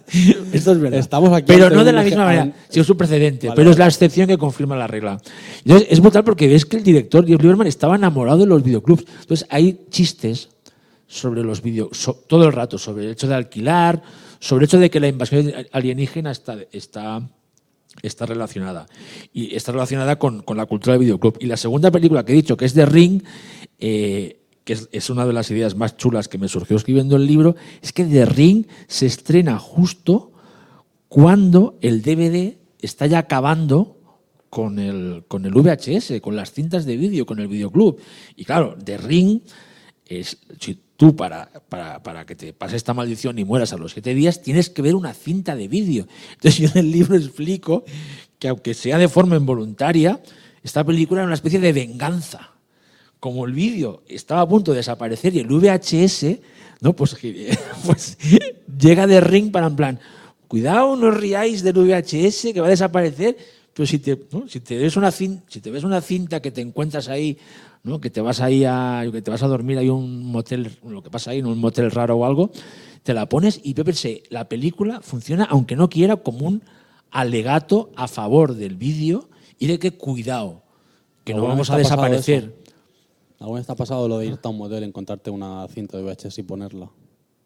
Esto es verdad. Estamos aquí pero no de la misma manera, an- sí es un precedente, Vale, pero es la excepción que confirma la regla. Entonces, es brutal porque ves que el director, Jeff Lieberman, estaba enamorado de los videoclubs. Entonces, hay chistes sobre los vídeos, todo el rato, sobre el hecho de alquilar, sobre el hecho de que la invasión alienígena está, está, está relacionada. Y está relacionada con, con la cultura del videoclub. Y la segunda película que he dicho, que es The Ring, eh, es una de las ideas más chulas que me surgió escribiendo el libro, es que The Ring se estrena justo cuando el DVD está ya acabando con el, con el VHS, con las cintas de vídeo, con el videoclub. Y claro, The Ring es, si tú para, para, para que te pase esta maldición y mueras a los siete días, tienes que ver una cinta de vídeo. Entonces yo en el libro explico que aunque sea de forma involuntaria, esta película era una especie de venganza. Como el vídeo estaba a punto de desaparecer y el VHS, ¿no? Pues, pues llega de ring para en plan, cuidado, no os riáis del VHS que va a desaparecer, Pero si te, ¿no? si te ves una cinta, si te ves una cinta que te encuentras ahí, ¿no? que te vas ahí a, que te vas a dormir hay un motel, lo que pasa ahí, en un motel raro o algo, te la pones y pensé, la película funciona, aunque no quiera, como un alegato a favor del vídeo y de que cuidado, que no ¿Alguna vamos a desaparecer. Eso? ¿Alguna vez te ha pasado lo de irte a un motel, encontrarte una cinta de VHS y ponerla?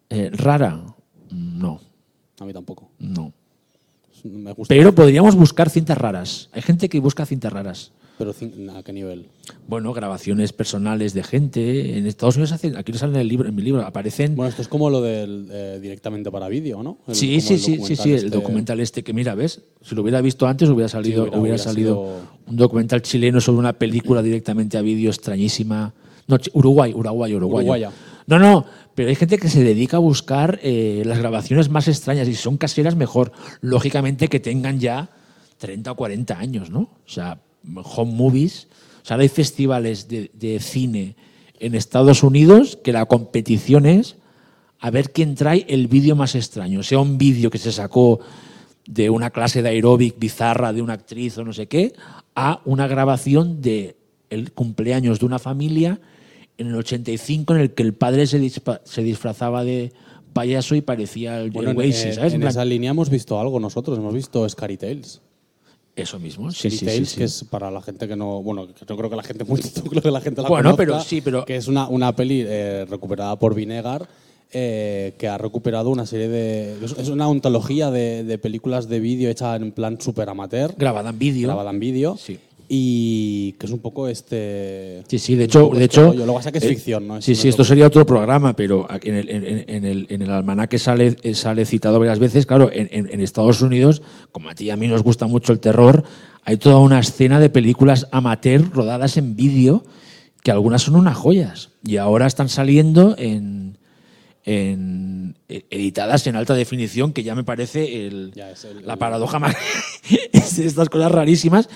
Eh, rara, no, A mí tampoco. no. Me gusta. Pero podríamos buscar cintas raras. Hay gente que busca cintas raras. Pero ¿a qué nivel? Bueno, grabaciones personales de gente. En Estados Unidos hacen, aquí no sale en el libro, en mi libro, aparecen. Bueno, esto es como lo del eh, directamente para vídeo, ¿no? El- sí, sí, sí, sí, sí, el este- documental este que mira, ¿ves? Si lo hubiera visto antes hubiera salido, hubiera- hubiera, hubiera salido sido- un documental chileno sobre una película directamente a vídeo extrañísima. No, Uruguay, Uruguay, Uruguay. Uruguaya. No, no, pero hay gente que se dedica a buscar eh, las grabaciones más extrañas y si son caseras mejor. Lógicamente que tengan ya 30 o 40 años, ¿no? O sea, home movies. O sea, hay festivales de, de cine en Estados Unidos que la competición es a ver quién trae el vídeo más extraño. Sea un vídeo que se sacó de una clase de aeróbic bizarra de una actriz o no sé qué, a una grabación de el cumpleaños de una familia en el 85 en el que el padre se, dispa- se disfrazaba de payaso y parecía el, Bueno, el en, Waze, eh, ¿sabes? en En plan, esa línea hemos visto algo nosotros, hemos visto Scary Tales. Eso mismo, sí, sí, sí, que es para la gente que no. Bueno, que yo creo que la gente muy no creo que la gente la Bueno, conozca, pero sí, pero- Que es una, una peli eh, recuperada por Vinegar. eh, que ha recuperado una serie de. Es es una ontología de, de películas de vídeo hecha en plan super amateur, Grabada en vídeo. grabada en vídeo. Sí. Y que es un poco este. Sí, sí, de un hecho, de este hecho. rollo. Luego que es eh, ficción, ¿no? Sí, sí, esto sería otro programa, pero aquí en el, en, en el, en el almanaque sale, eh, sale citado varias veces. Claro, en, en- en Estados Unidos, como a ti y a mí nos gusta mucho el terror, hay toda una escena de películas amateur rodadas en vídeo que algunas son unas joyas y ahora están saliendo en, en- eh, editadas en alta definición, que ya me parece el- Ya, es el- la el- paradoja más es de estas cosas rarísimas.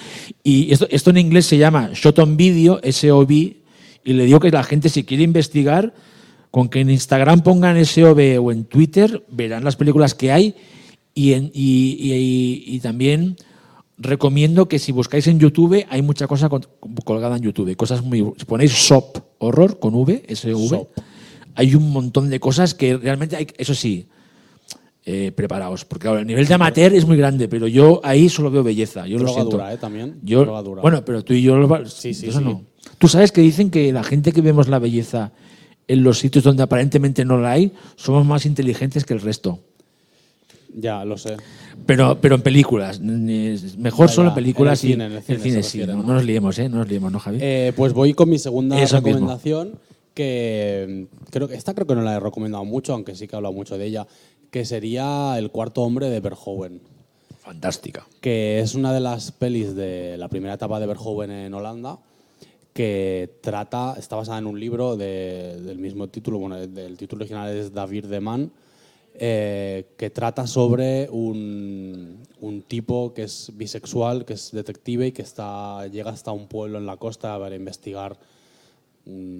Y esto, esto en inglés se llama Shot on Video, SOV, y le digo que la gente si quiere investigar, con que en Instagram pongan SOV o en Twitter, verán las películas que hay y, en- y- y- y también recomiendo que si buscáis en YouTube, hay mucha cosa colgada en YouTube, cosas muy... Si ponéis SOP, horror, con V, SV, SOP. Hay un montón de cosas que realmente hay, eso sí, eh, preparaos, porque ahora el nivel de amateur es muy grande, pero yo ahí solo veo belleza, yo lo siento. dura, ¿eh? También. Yo, Droga dura. Bueno, pero tú y yo lo- Sí, sí, eso sí. no. Tú sabes que dicen que la gente que vemos la belleza en los sitios donde aparentemente no la hay, somos más inteligentes que el resto. Ya, lo sé. Pero, pero en películas. Mejor Ya, solo en películas en el y cine, en el cine el cine sí. refiere, No, ¿no? no nos liemos, ¿eh? No nos liemos, ¿no, Javi? Eh, pues voy con mi segunda Eso mismo. Que mm, creo que esta creo que no la he recomendado mucho, aunque sí que he hablado mucho de ella, que sería El cuarto hombre de Verhoeven, Fantástica. que es una de las pelis de la primera etapa de Verhoeven en Holanda, que trata, está basada en un libro de- del mismo título, bueno, el título original es David de Man, eh, que trata sobre un, un tipo que es bisexual, que es detective y que está, llega hasta un pueblo en la costa para investigar.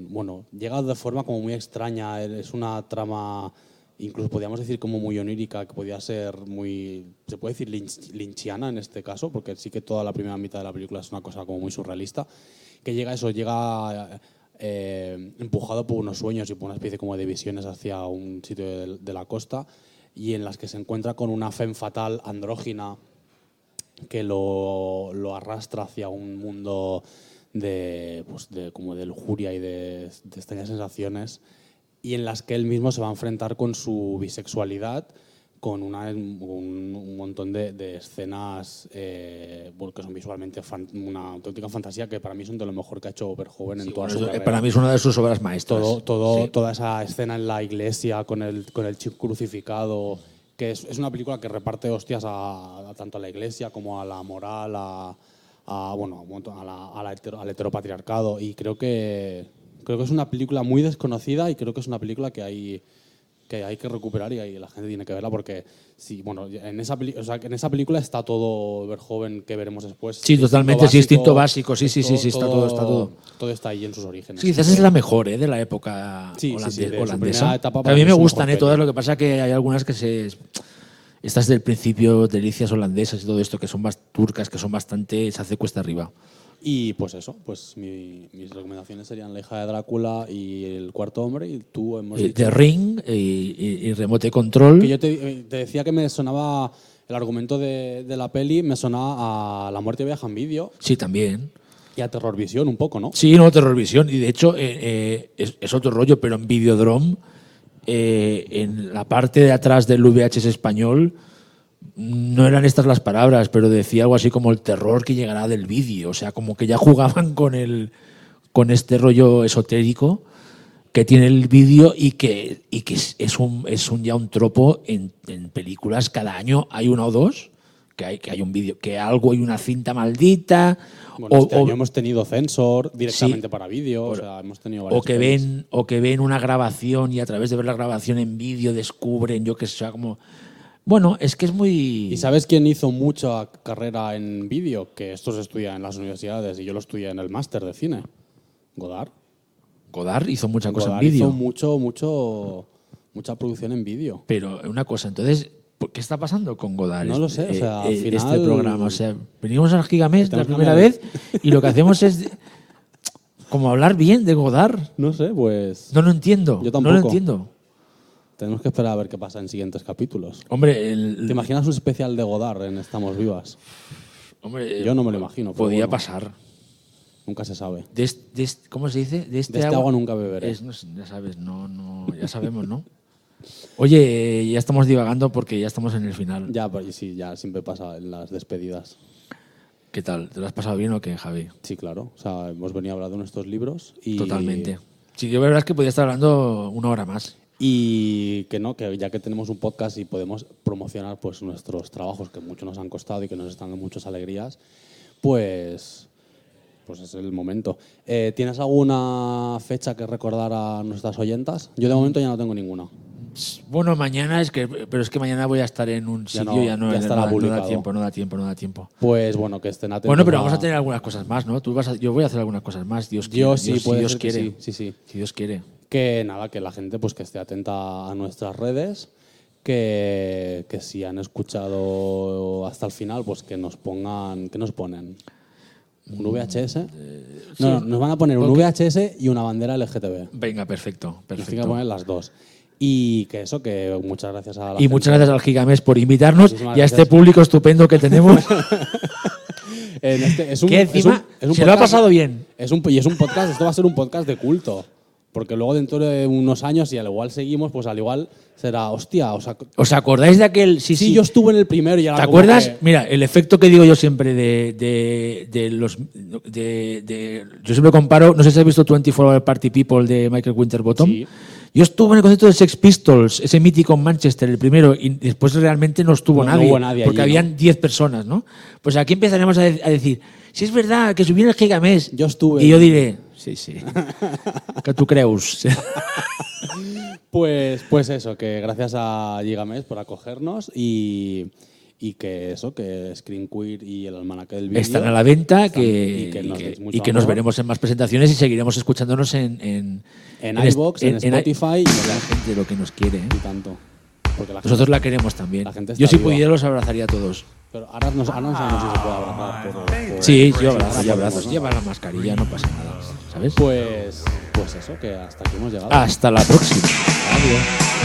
Bueno, llega de forma como muy extraña, es una trama, incluso podríamos decir como muy onírica, que podía ser muy, se puede decir lynch- lynchiana en este caso, porque sí que toda la primera mitad de la película es una cosa como muy surrealista, que llega eso, llega eh, empujado por unos sueños y por una especie como de visiones hacia un sitio de, de la costa y en las que se encuentra con una femme fatal andrógina que lo, lo arrastra hacia un mundo de, pues de, como de lujuria y de, de extrañas sensaciones y en las que él mismo se va a enfrentar con su bisexualidad con una- un, un montón de, de escenas eh, que son visualmente fan- una auténtica fantasía que para mí son de lo mejor que ha hecho Verhoeven en Sí, toda bueno, su eso- carrera. para mí es una de sus obras maestras. Todo, todo, Sí. Toda esa escena en la iglesia con el, con el chip crucificado, que es, es una película que reparte hostias a, a tanto a la iglesia como a la moral, a, a, bueno, a la- a la hetero- al heteropatriarcado. Y creo que, creo que es una película muy desconocida y creo que es una película que hay que hay que recuperar y la gente tiene que verla porque sí, bueno, en esa, o sea, en esa película está todo Verjoven que veremos después. Sí, totalmente, sí, instinto básico, sí, sí, sí, sí, está todo, está todo. Todo está ahí en sus orígenes. Sí, quizás es la mejor ¿eh? de la época holandesa. a mí me gustan ¿eh? todas, lo que pasa que hay algunas que se... Estas del principio, delicias holandesas y todo esto, que son más turcas, que son bastante. se hace cuesta arriba. Y pues eso, pues mi- mis recomendaciones serían La hija de Drácula y El cuarto hombre. Y tú hemos Eh, The Ring y, y- y Remote Control. que yo te, eh, te decía que me sonaba el argumento de, de la peli, me sonaba a La muerte viaja en vídeo Sí, también. y a Terror Visión un poco, ¿no? Sí, no, Terrorvisión. Y de hecho, eh, eh, es, es otro rollo, pero en Videodrome, eh, en la parte de atrás del VHS español, no eran estas las palabras, pero decía algo así como el terror que llegará del vídeo. O sea, como que ya jugaban con, el, con este rollo esotérico que tiene el vídeo y que, y que es, un, es un ya un tropo en, en películas. Cada año hay una o dos que hay, que hay un vídeo, que algo hay una cinta maldita. Bueno, o- este o- año hemos tenido Censor directamente Sí. para vídeo, o sea, hemos tenido o que ven o que ven una grabación y a través de ver la grabación en vídeo descubren yo que sé, sea, como bueno es que es muy ¿Y sabes quién hizo mucha carrera en vídeo? Que esto se estudia en las universidades y yo lo estudié en el máster de cine. Godard. Godard hizo mucha cosa Godard en vídeo hizo mucho, mucho, mucha producción en vídeo. pero una cosa entonces ¿por ¿qué está pasando con Godard No lo sé, o sea, al este final- programa o sea venimos al Gigamés la primera vez y lo que hacemos es como hablar bien de Godard No sé, pues no lo entiendo Yo no lo tampoco. entiendo tenemos que esperar a ver qué pasa en siguientes capítulos. hombre el- ¿Te imaginas un especial de Godard en Estamos Vivas? hombre, Yo no me lo imagino. podía bueno, pasar Nunca se sabe. De de ¿Cómo se dice? De este, este agua nunca beberé. Es- no sé, ya sabes, no, no, ya sabemos, ¿no? Oye, ya estamos divagando porque ya estamos en el final. Ya, pero sí, ya siempre pasa en las despedidas. ¿Qué tal? ¿Te lo has pasado bien o qué, Javi? Sí, claro. O sea, hemos venido a hablar de nuestros libros y Totalmente. Sí, yo la verdad es que podía estar hablando una hora más. Y que no, que ya que tenemos un podcast y podemos promocionar pues nuestros trabajos que mucho nos han costado y que nos están dando muchas alegrías, pues, pues es el momento. Eh, ¿Tienes alguna fecha que recordar a nuestras oyentas? Yo de momento ya no tengo ninguna. Bueno, mañana es que, pero es que mañana voy a estar en un Ya sitio, no- ya no, ya no estará da- no da tiempo, no da tiempo, no da tiempo. Pues bueno, que estén atentos. Bueno, pero vamos a tener algunas cosas más, ¿no? Tú vas a- yo voy a hacer algunas cosas más, Dios quiere. Sí, Dios, Dios quiere. sí, sí, sí. Si Dios quiere. Que nada, que la gente pues que esté atenta a nuestras redes, que, que si han escuchado hasta el final, pues que nos pongan, que nos ponen? ¿Un VHS? No, no, nos van a poner un VHS y una bandera LGTB. Venga, perfecto, Nos tienen que perfecto. poner las dos. Y que eso, que muchas gracias a la Y gente. muchas gracias al Gigamés por invitarnos Muchísimas y a este gracias. público estupendo que tenemos. En este- es un, Que es un- encima es un se lo ha podcast- pasado bien. Es un, y es un podcast, esto va a ser un podcast de culto. Porque luego dentro de unos años, y al igual seguimos, pues al igual será, hostia, o sea, ¿Os acordáis de aquel? Sí, sí, sí. yo estuve en el primero y ahora ¿Te como acuerdas? que- Mira, el efecto que digo yo siempre de, de, de los. De, de- yo siempre comparo. No sé si has visto 24 Hour Party People de Michael Winterbottom. Sí. Yo estuve en el concierto de Sex Pistols, ese mítico en Manchester, el primero, y después realmente no estuvo No, no nadie. hubo nadie porque allí, habían 10 personas, ¿no? Pues aquí empezaremos a, de- a decir: si es verdad que subí en el Gigamés. Yo estuve. Y yo diré: sí, sí. que tú creus. Pues, pues eso, que gracias a Gigamesh por acogernos y, y que eso, que Screen Queer y el almanaque del vídeo Están a la venta están- que, y que nos y que- y que nos veremos en más presentaciones y seguiremos escuchándonos en en, En est- iVoox, en Spotify y la en- gente lo que nos quiere. ¿eh? y tanto. Porque la Nosotros gente- la queremos también. la gente Yo si viva. pudiera los abrazaría a todos. pero ahora, no, ahora no sabemos si se puede abrazar. por- por- Sí, yo abrazo, yo abrazo. Lleva la mascarilla, no pasa nada. ¿Sabes? Pues, pues eso, que hasta aquí hemos llegado. Hasta la próxima. Adiós.